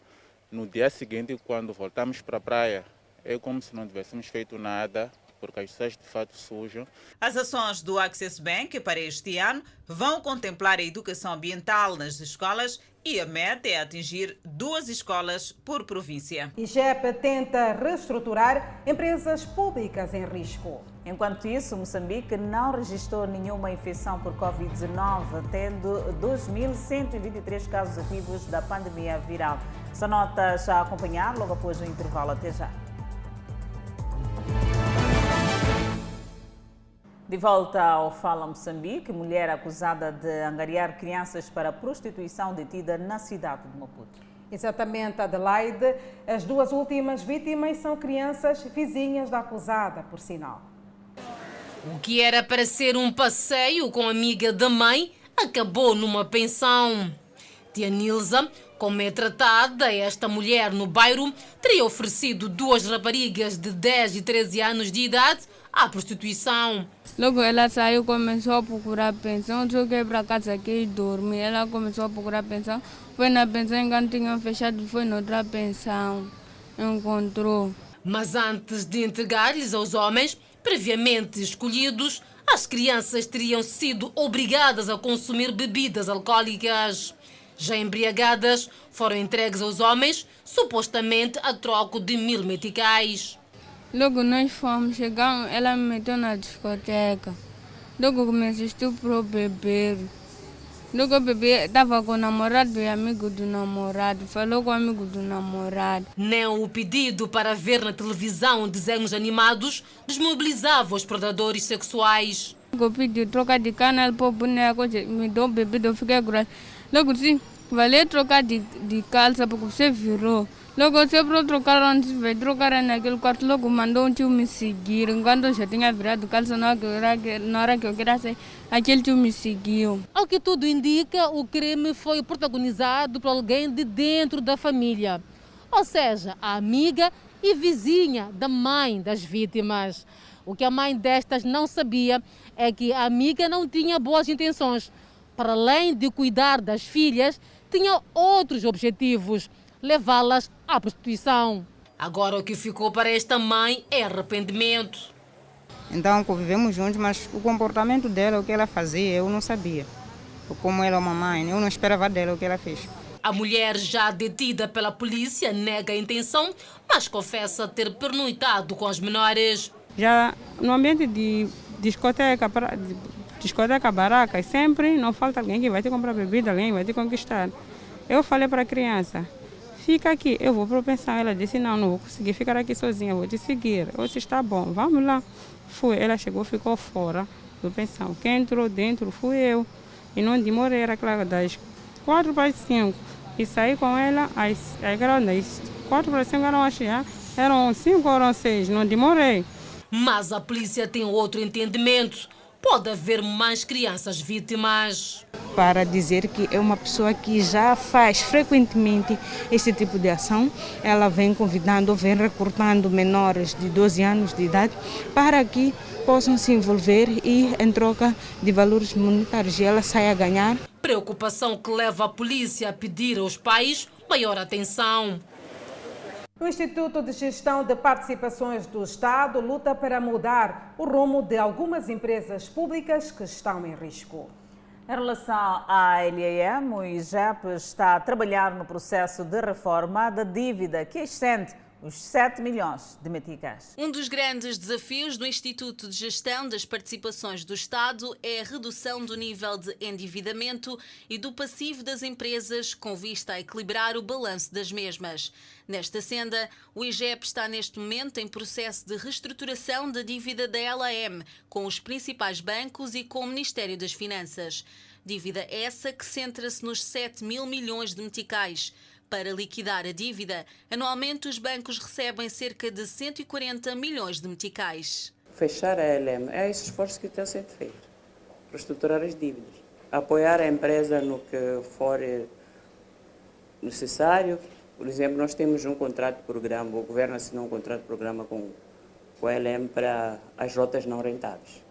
no dia seguinte, quando voltamos para a praia, é como se não tivéssemos feito nada, porque as pessoas de fato sujam. As ações do Access Bank para este ano vão contemplar a educação ambiental nas escolas e a meta é atingir duas escolas por província. IGEP tenta reestruturar empresas públicas em risco. Enquanto isso, Moçambique não registrou nenhuma infecção por Covid-19, tendo 2.123 casos ativos da pandemia viral. Essa nota já a acompanhar logo após o intervalo. Até já. De volta ao Fala Moçambique, mulher acusada de angariar crianças para prostituição detida na cidade de Maputo. Exatamente, Adelaide. As duas últimas vítimas são crianças vizinhas da acusada, por sinal. O que era para ser um passeio com a amiga da mãe acabou numa pensão. Tia Nilza, como é tratada esta mulher no bairro, teria oferecido duas raparigas de 10 e 13 anos de idade à prostituição. Logo ela saiu, começou a procurar pensão, joguei para casa aqui e dormi. Ela começou a procurar pensão, foi na pensão, enquanto tinham fechado, foi noutra pensão. Encontrou. Mas antes de entregar-lhes aos homens, previamente escolhidos, as crianças teriam sido obrigadas a consumir bebidas alcoólicas. Já embriagadas, foram entregues aos homens, supostamente a troco de mil meticais. Logo nós fomos, chegamos, ela me meteu na discoteca. Logo comecei estupro beber. Logo o bebê estava com o namorado e amigo do namorado. Falou com o amigo do namorado. Nem o pedido para ver na televisão desenhos animados desmobilizava os predadores sexuais. Eu pedi troca de canal para o boneco, me deu bebida, eu fiquei grande. Logo sim, valeu trocar de, de calça porque você virou. Logo você para trocar onde vai trocar naquele quarto, logo mandou um tio me seguir. Enquanto eu já tinha virado calça, na hora, na hora que eu queria sair, aquele tio me seguiu. Ao que tudo indica, o crime foi protagonizado por alguém de dentro da família. Ou seja, a amiga e vizinha da mãe das vítimas. O que a mãe destas não sabia é que a amiga não tinha boas intenções. Para além de cuidar das filhas, tinha outros objetivos levá-las à prostituição. Agora o que ficou para esta mãe é arrependimento. Então convivemos juntos, mas o comportamento dela, o que ela fazia, eu não sabia. Como ela é uma mãe, eu não esperava dela o que ela fez. A mulher, já detida pela polícia, nega a intenção, mas confessa ter pernoitado com as menores. Já no ambiente de discoteca, discoteca, baracas, sempre não falta alguém que vai te comprar bebida, alguém vai te conquistar. Eu falei para a criança, fica aqui, eu vou para pensão. Ela disse, não, não vou conseguir ficar aqui sozinha, vou te seguir. Eu disse, está bom, vamos lá. Fui, ela chegou, ficou fora. do pensão. Quem entrou dentro fui eu. E não demorei, era claro, das quatro para as cinco. E saí com ela às, quatro para as cinco eram, eram cinco ou eram seis, não demorei. Mas a polícia tem outro entendimento. Pode haver mais crianças vítimas. Para dizer que é uma pessoa que já faz frequentemente esse tipo de ação, ela vem convidando, vem recrutando menores de 12 anos de idade para que possam se envolver e, em troca de valores monetários, ela sai a ganhar. Preocupação que leva a polícia a pedir aos pais maior atenção. O Instituto de Gestão de Participações do Estado luta para mudar o rumo de algumas empresas públicas que estão em risco. Em relação à LAM, o IGEP está a trabalhar no processo de reforma da dívida que excede os 7 milhões de meticais. Um dos grandes desafios do Instituto de Gestão das Participações do Estado é a redução do nível de endividamento e do passivo das empresas com vista a equilibrar o balanço das mesmas. Nesta senda, o IGEP está neste momento em processo de reestruturação da dívida da LAM com os principais bancos e com o Ministério das Finanças. Dívida essa que centra-se nos 7 mil milhões de meticais. Para liquidar a dívida, anualmente os bancos recebem cerca de 140 milhões de meticais. Fechar a LM é esse esforço que está sendo feito. Reestruturar as dívidas. Apoiar a empresa no que for necessário. Por exemplo, nós temos um contrato programa, o governo assinou um contrato programa com, com a LM para as rotas não rentáveis.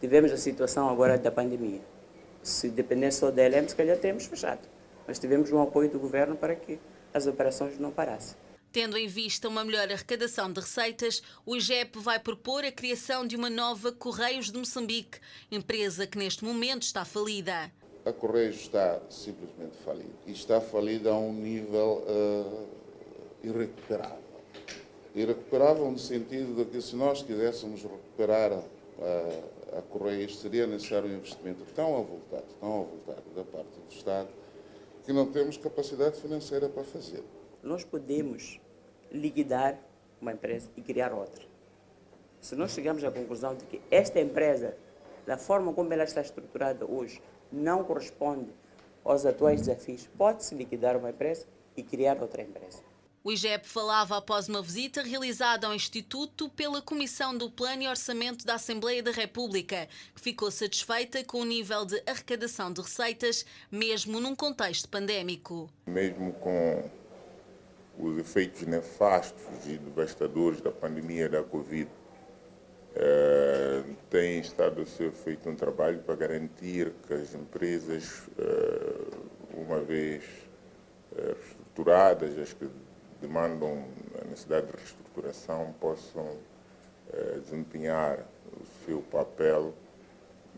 Tivemos a situação agora da pandemia. Se dependesse só da LM, se calhar temos fechado mas tivemos um apoio do governo para que as operações não parassem. Tendo em vista uma melhor arrecadação de receitas, o IGEP vai propor a criação de uma nova Correios de Moçambique, empresa que neste momento está falida. A Correios está simplesmente falida e está falida a um nível uh, irrecuperável. Irrecuperável no sentido de que se nós quiséssemos recuperar uh, a Correios seria necessário um investimento tão avultado, tão avultado da parte do Estado que não temos capacidade financeira para fazer. Nós podemos liquidar uma empresa e criar outra. Se nós chegamos à conclusão de que esta empresa, da forma como ela está estruturada hoje, não corresponde aos atuais desafios, pode-se liquidar uma empresa e criar outra empresa. O IGEP falava após uma visita realizada ao Instituto pela Comissão do Plano e Orçamento da Assembleia da República, que ficou satisfeita com o nível de arrecadação de receitas, mesmo num contexto pandémico. Mesmo com os efeitos nefastos e devastadores da pandemia da Covid, eh, tem estado a ser feito um trabalho para garantir que as empresas, eh, uma vez eh, estruturadas, as que demandam a necessidade de reestruturação possam eh, desempenhar o seu papel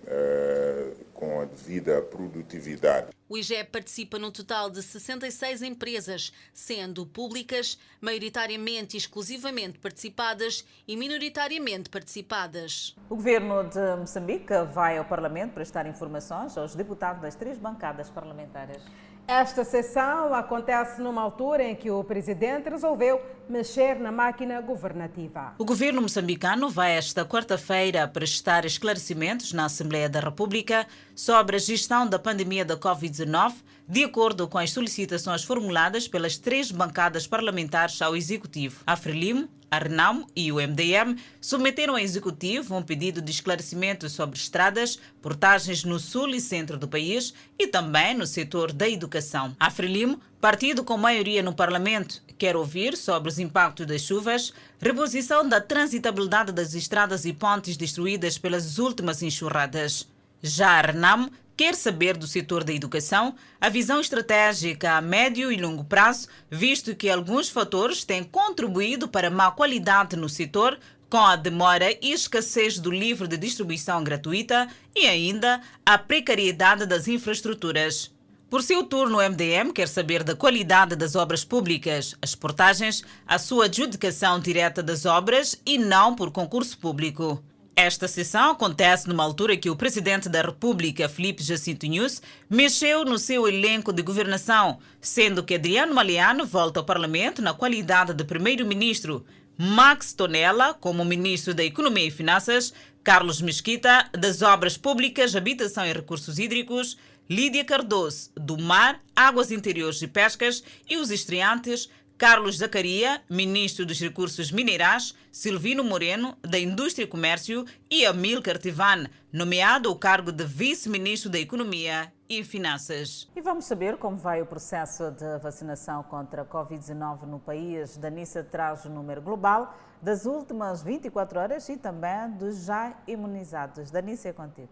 eh, com a devida produtividade. O IGEP participa num total de 66 empresas, sendo públicas, maioritariamente e exclusivamente participadas e minoritariamente participadas. O governo de Moçambique vai ao Parlamento prestar informações aos deputados das três bancadas parlamentares. Esta sessão acontece numa altura em que o presidente resolveu mexer na máquina governativa. O governo moçambicano vai esta quarta-feira prestar esclarecimentos na Assembleia da República sobre a gestão da pandemia da Covid-19, de acordo com as solicitações formuladas pelas três bancadas parlamentares ao Executivo. A Frelimo, a Renamo e o MDM submeteram ao Executivo um pedido de esclarecimento sobre estradas, portagens no sul e centro do país e também no setor da educação. A Frelimo, partido com maioria no Parlamento, quer ouvir sobre os impactos das chuvas, reposição da transitabilidade das estradas e pontes destruídas pelas últimas enxurradas. Já a Renamo quer saber do setor da educação a visão estratégica a médio e longo prazo, visto que alguns fatores têm contribuído para má qualidade no setor, com a demora e escassez do livro de distribuição gratuita e ainda a precariedade das infraestruturas. Por seu turno, o MDM quer saber da qualidade das obras públicas, as portagens, a sua adjudicação direta das obras e não por concurso público. Esta sessão acontece numa altura que o presidente da República, Felipe Jacinto News, mexeu no seu elenco de governação, sendo que Adriano Maliano volta ao Parlamento na qualidade de primeiro-ministro. Max Tonella, como ministro da Economia e Finanças, Carlos Mesquita, das Obras Públicas, Habitação e Recursos Hídricos, Lídia Cardoso, do Mar, Águas Interiores e Pescas, e os estreantes Carlos Zacaria, Ministro dos Recursos Minerais, Silvino Moreno, da Indústria e Comércio, e Amilcar Tivan, nomeado ao cargo de Vice-Ministro da Economia e Finanças. E vamos saber como vai o processo de vacinação contra a Covid-19 no país. Danissa traz o número global das últimas 24 horas e também dos já imunizados. Danissa, é contigo.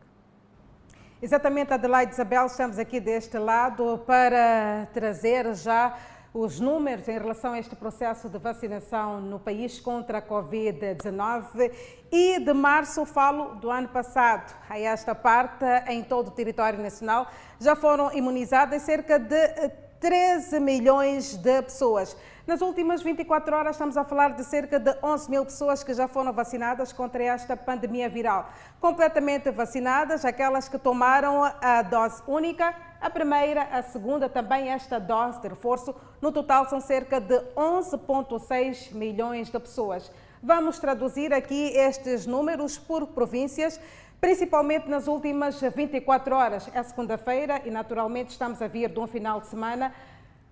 Exatamente, Adelaide Isabel, estamos aqui deste lado para trazer já os números em relação a este processo de vacinação no país contra a Covid-19 e de março falo do ano passado. A esta parte, em todo o território nacional, já foram imunizadas cerca de 13 milhões de pessoas. Nas últimas 24 horas, estamos a falar de cerca de 11 mil pessoas que já foram vacinadas contra esta pandemia viral. Completamente vacinadas, aquelas que tomaram a dose única, a primeira, a segunda, também esta dose de reforço. No total, são cerca de 11,6 milhões de pessoas. Vamos traduzir aqui estes números por províncias principalmente nas últimas 24 horas. É segunda-feira e, naturalmente, estamos a vir de um final de semana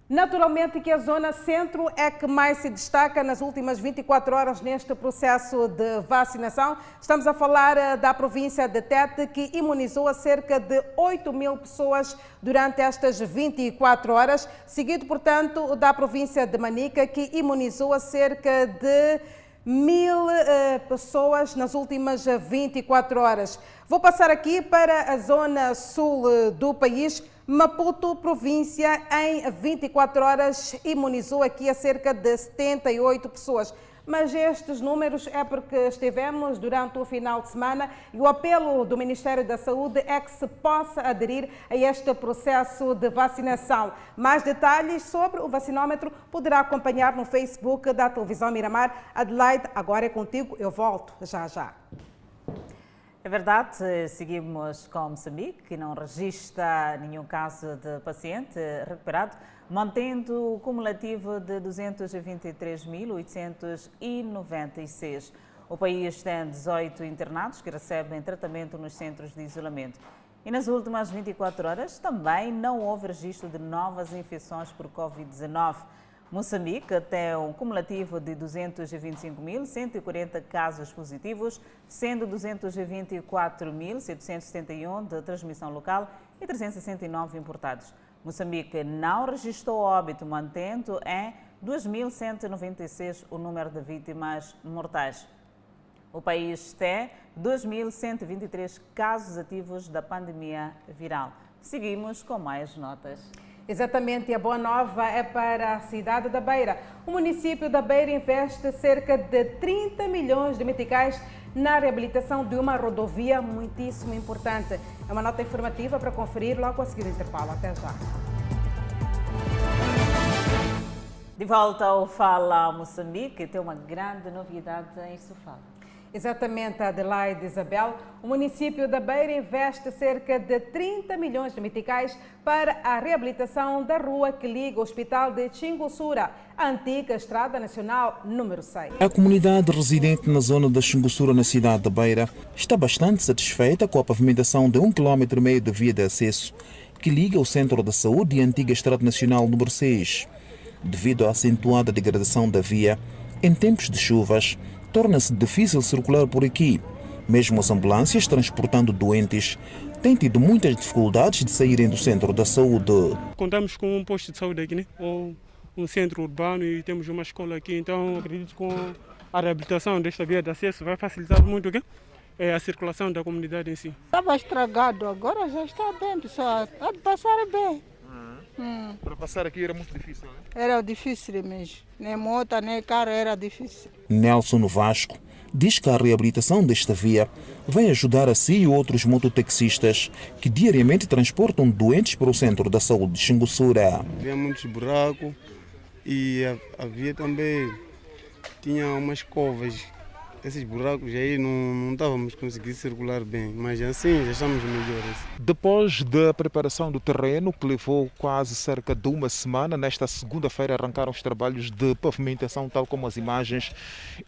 Naturalmente que a zona centro é que mais se destaca nas últimas 24 horas neste processo de vacinação. Estamos a falar eh, da província de Tete, que imunizou a cerca de 8 mil pessoas durante estas 24 horas, seguido, portanto, da província de Manica, que imunizou a cerca de mil uh, pessoas nas últimas 24 horas. Vou passar aqui para a zona sul eh, do país. Maputo, província, em 24 horas imunizou aqui a cerca de 78 pessoas. Mas estes números é porque estivemos durante o final de semana e o apelo do Ministério da Saúde é que se possa aderir a este processo de vacinação. Mais detalhes sobre o vacinômetro poderá acompanhar no Facebook da televisão Miramar. Adelaide, agora é contigo, eu volto já já. É verdade, seguimos com Moçambique, que não registra nenhum caso de paciente recuperado, mantendo o cumulativo de 223.896. O país tem 18 internados que recebem tratamento nos centros de isolamento. E nas últimas 24 horas também não houve registro de novas infecções por Covid-19. Moçambique tem um cumulativo de 225.140 casos positivos, sendo 224.771 de transmissão local e 369 importados. Moçambique não registrou óbito, mantendo em 2.196 o número de vítimas mortais. O país tem 2.123 casos ativos da pandemia viral. Seguimos com mais notas. Exatamente, e a boa nova é para a cidade da Beira. O município da Beira investe cerca de 30 milhões de meticais na reabilitação de uma rodovia muitíssimo importante. É uma nota informativa para conferir logo a seguir o intervalo. Até já. De volta ao Fala Moçambique, tem uma grande novidade em Sofala. Exatamente, Adelaide Isabel. O município da Beira investe cerca de 30 milhões de meticais para a reabilitação da rua que liga o hospital de Xingussura, a antiga Estrada Nacional número 6. A comunidade residente na zona da Xingussura, na cidade da Beira, está bastante satisfeita com a pavimentação de um quilômetro e meio de via de acesso que liga o Centro da Saúde e a antiga Estrada Nacional número 6. Devido à acentuada degradação da via, em tempos de chuvas, torna-se difícil circular por aqui. Mesmo as ambulâncias transportando doentes têm tido muitas dificuldades de saírem do centro da saúde. Contamos com um posto de saúde aqui, né? ou um centro urbano e temos uma escola aqui, então acredito que com a reabilitação desta via de acesso vai facilitar muito aqui. É a circulação da comunidade em si. Estava estragado, agora já está bem, pessoal. Está de passar bem. Hum. Para passar aqui era muito difícil, né? Era difícil mesmo. Nem moto, nem carro era difícil. Nelson Vasco diz que a reabilitação desta via vai ajudar a si e outros mototaxistas que diariamente transportam doentes para o centro da saúde de Xingussura. Havia muitos buracos e havia também tinha umas covas esses buracos aí não, não estávamos conseguindo circular bem, mas assim já estamos melhores. Depois da preparação do terreno, que levou quase cerca de uma semana, nesta segunda-feira arrancaram os trabalhos de pavimentação, tal como as imagens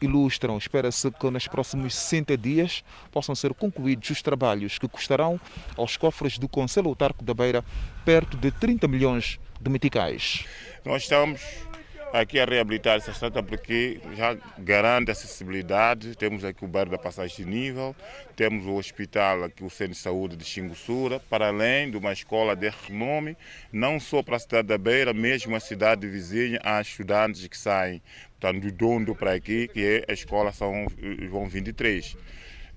ilustram. Espera-se que nos próximos 60 dias possam ser concluídos os trabalhos que custarão aos cofres do Conselho Autarco da Beira perto de 30 milhões de meticais. Nós estamos aqui a reabilitar essa estrada porque já garante acessibilidade. Temos aqui o bairro da passagem de nível, temos o hospital aqui, o centro de saúde de Xingussura, para além de uma escola de renome, não só para a cidade da Beira, mesmo a cidade vizinha, há estudantes que saem portanto, do Dondo para aqui, que é a escola São João 23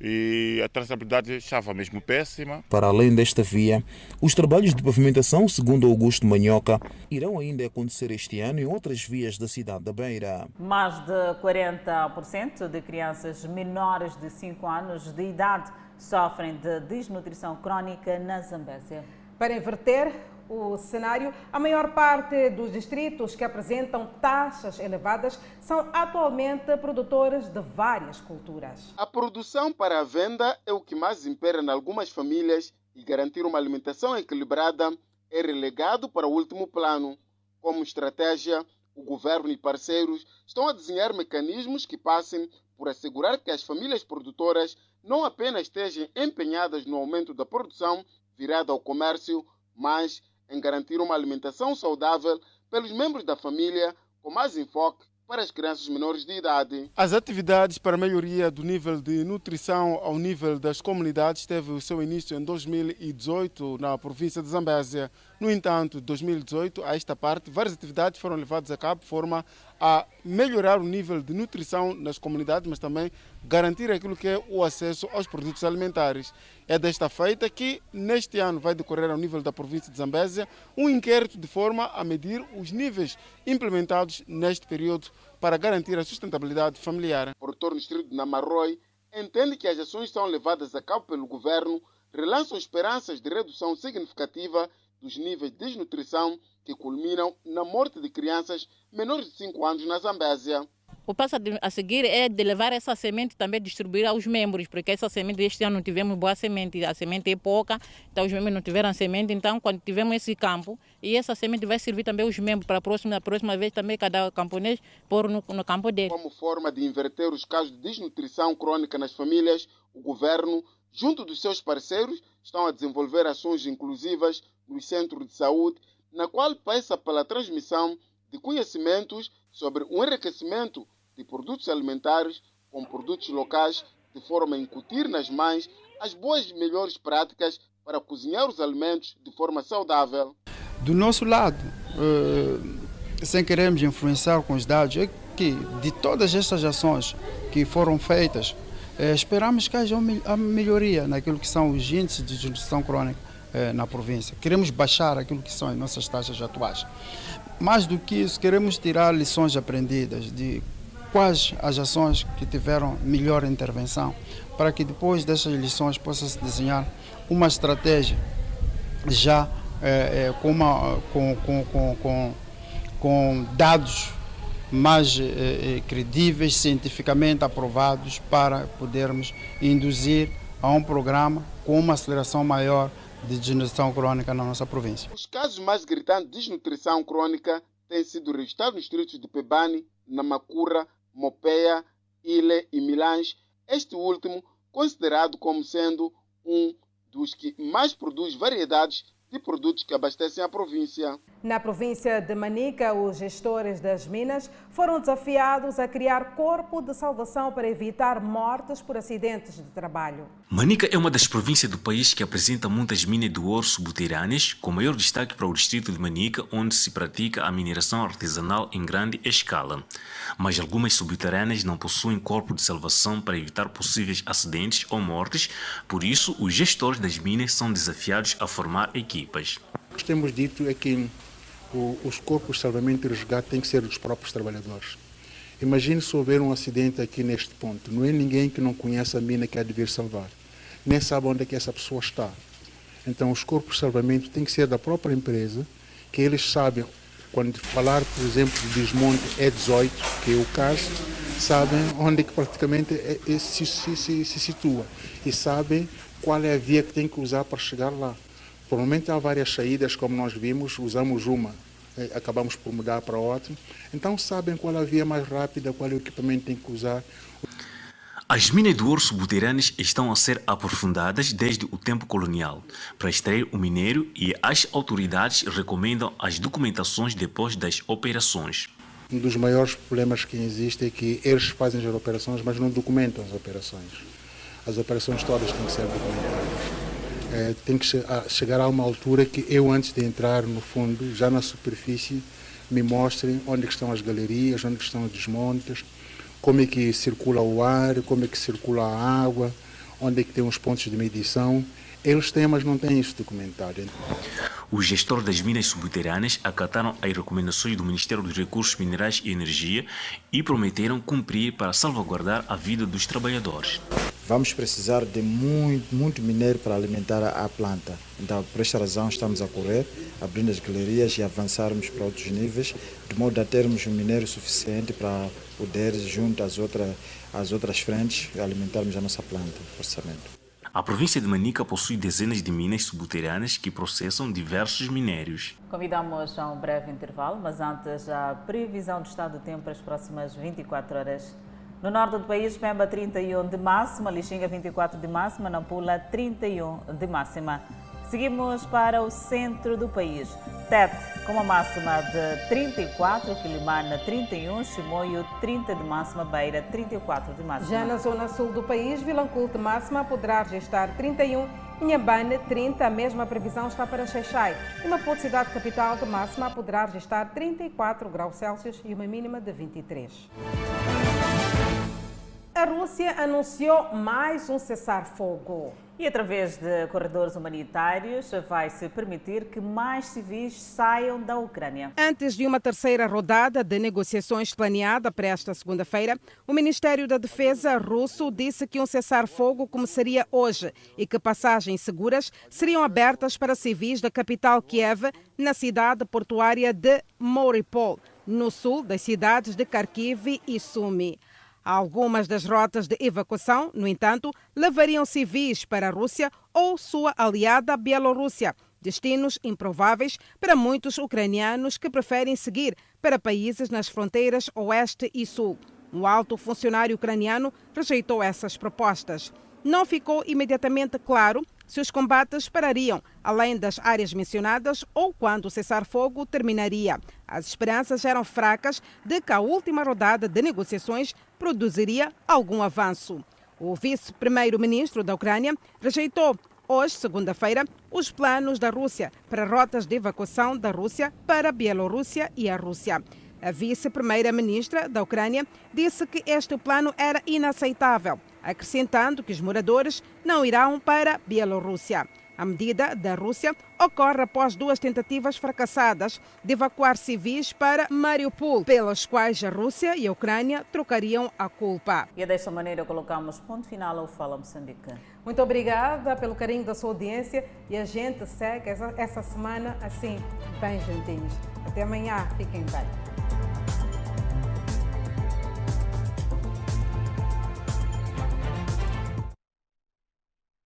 e a traçabilidade estava mesmo péssima. Para além desta via, os trabalhos de pavimentação, segundo Augusto Manhoca, irão ainda acontecer este ano em outras vias da cidade da Beira. Mais de 40% de crianças menores de 5 anos de idade sofrem de desnutrição crónica na Zambésia. Para inverter o cenário, a maior parte dos distritos que apresentam taxas elevadas são atualmente produtores de várias culturas. A produção para a venda é o que mais impera em algumas famílias e garantir uma alimentação equilibrada é relegado para o último plano. Como estratégia, o governo e parceiros estão a desenhar mecanismos que passem por assegurar que as famílias produtoras não apenas estejam empenhadas no aumento da produção virada ao comércio, mas em garantir uma alimentação saudável pelos membros da família, com mais enfoque para as crianças menores de idade. As atividades para a melhoria do nível de nutrição ao nível das comunidades teve o seu início em 2018 na província de Zambésia. No entanto, de 2018 a esta parte, várias atividades foram levadas a cabo de forma a melhorar o nível de nutrição nas comunidades, mas também garantir aquilo que é o acesso aos produtos alimentares. É desta feita que, neste ano, vai decorrer ao nível da província de Zambésia um inquérito de forma a medir os níveis implementados neste período para garantir a sustentabilidade familiar. O produtor distrito de Namarroi entende que as ações são levadas a cabo pelo governo relançam esperanças de redução significativa dos níveis de desnutrição que culminam na morte de crianças menores de 5 anos na Zambésia. O passo a seguir é de levar essa semente também distribuir aos membros, porque essa semente este ano não tivemos boa semente, a semente é pouca, então os membros não tiveram semente, então quando tivemos esse campo, e essa semente vai servir também aos membros para a próxima, a próxima vez também cada camponês pôr no, no campo dele. Como forma de inverter os casos de desnutrição crônica nas famílias, o governo, junto dos seus parceiros, estão a desenvolver ações inclusivas nos centros de saúde, na qual passa pela transmissão de conhecimentos sobre o enriquecimento de produtos alimentares com produtos locais, de forma a incutir nas mães as boas e melhores práticas para cozinhar os alimentos de forma saudável. Do nosso lado, eh, sem queremos influenciar com os dados, é que de todas estas ações que foram feitas, eh, esperamos que haja uma melhoria naquilo que são os índices de desnutrição crônica eh, na província. Queremos baixar aquilo que são as nossas taxas atuais. Mais do que isso, queremos tirar lições aprendidas de quais as ações que tiveram melhor intervenção, para que depois dessas lições possa-se desenhar uma estratégia já é, é, com, uma, com, com, com, com dados mais é, credíveis, cientificamente aprovados, para podermos induzir a um programa com uma aceleração maior de desnutrição crônica na nossa província. Os casos mais gritantes de desnutrição crônica têm sido registrados nos distritos de Pebani, Namacura, Mopeia, Ile e Milange, este último considerado como sendo um dos que mais produz variedades de produtos que abastecem a província. Na província de Manica, os gestores das minas foram desafiados a criar corpo de salvação para evitar mortes por acidentes de trabalho. Manica é uma das províncias do país que apresenta muitas minas de ouro subterrâneas, com maior destaque para o distrito de Manica, onde se pratica a mineração artesanal em grande escala. Mas algumas subterrâneas não possuem corpo de salvação para evitar possíveis acidentes ou mortes, por isso os gestores das minas são desafiados a formar equipas. O que temos dito é que os corpos de salvamento e resgate têm que ser dos próprios trabalhadores. Imagine se houver um acidente aqui neste ponto. Não é ninguém que não conhece a mina que há de vir salvar. Nem sabe onde é que essa pessoa está. Então, os corpos de salvamento têm que ser da própria empresa, que eles sabem Quando falar, por exemplo, de desmonte E18, que é o caso, sabem onde é que praticamente é, é, se, se, se, se situa e sabem qual é a via que tem que usar para chegar lá. Provavelmente há várias saídas, como nós vimos, usamos uma, eh, acabamos por mudar para outra. Então sabem qual é a via mais rápida, qual é o equipamento que tem que usar. As minas de ouro subterrâneas estão a ser aprofundadas desde o tempo colonial para extrair o minério e as autoridades recomendam as documentações depois das operações. Um dos maiores problemas que existe é que eles fazem as operações, mas não documentam as operações. As operações todas têm que ser documentadas é, tem que chegar a uma altura que eu, antes de entrar no fundo, já na superfície, me mostrem onde estão as galerias, onde estão os desmontes, como é que circula o ar, como é que circula a água, onde é que tem os pontos de medição. Eles têm, mas não têm isso documentado. Os gestores das minas subterrâneas acataram as recomendações do Ministério dos Recursos Minerais e Energia e prometeram cumprir para salvaguardar a vida dos trabalhadores vamos precisar de muito, muito minério para alimentar a planta. Então, por esta razão, estamos a correr, abrindo as galerias e avançarmos para outros níveis, de modo a termos um minério suficiente para poder, junto às, outras às outras frentes, alimentarmos a nossa planta, orçamento. A província de Manica possui dezenas de minas subterrâneas que processam diversos minérios. Convidamos a um breve intervalo, mas antes a previsão do estado do tempo para as próximas 24 horas. No norte do país, Pemba 31 de máxima, Lixinga 24 de máxima, Nampula 31 de máxima. Seguimos para o centro do país. Tete com uma máxima de 34, Quilimana 31, Chimoio 30 de máxima, Beira 34 de máxima. Já na zona sul do país, Vilanculo de máxima poderá registrar 31, Inhambane 30, a mesma previsão está para Xeixai. E Maputo, cidade capital de máxima, poderá registrar 34 graus Celsius e uma mínima de 23. A Rússia anunciou mais um cessar-fogo. E através de corredores humanitários vai-se permitir que mais civis saiam da Ucrânia. Antes de uma terceira rodada de negociações planeada para esta segunda-feira, o Ministério da Defesa russo disse que um cessar-fogo começaria hoje e que passagens seguras seriam abertas para civis da capital Kiev, na cidade portuária de Mariupol, no sul das cidades de Kharkiv e Sumi. Algumas das rotas de evacuação, no entanto, levariam civis para a Rússia ou sua aliada Bielorrússia, destinos improváveis para muitos ucranianos que preferem seguir para países nas fronteiras oeste e sul. Um alto funcionário ucraniano rejeitou essas propostas. Não ficou imediatamente claro se os combates parariam, além das áreas mencionadas, ou quando o cessar-fogo terminaria. As esperanças eram fracas de que a última rodada de negociações produziria algum avanço. O vice-primeiro-ministro da Ucrânia rejeitou hoje, segunda-feira, os planos da Rússia para rotas de evacuação da Rússia para a Bielorrússia e a Rússia. A vice-primeira-ministra da Ucrânia disse que este plano era inaceitável acrescentando que os moradores não irão para a Bielorrússia. A medida da Rússia ocorre após duas tentativas fracassadas de evacuar civis para Mariupol, pelas quais a Rússia e a Ucrânia trocariam a culpa. E desta maneira colocamos ponto final ao Fala Moçambique. Muito obrigada pelo carinho da sua audiência e a gente segue essa, essa semana assim, bem juntinhos. Até amanhã, fiquem bem.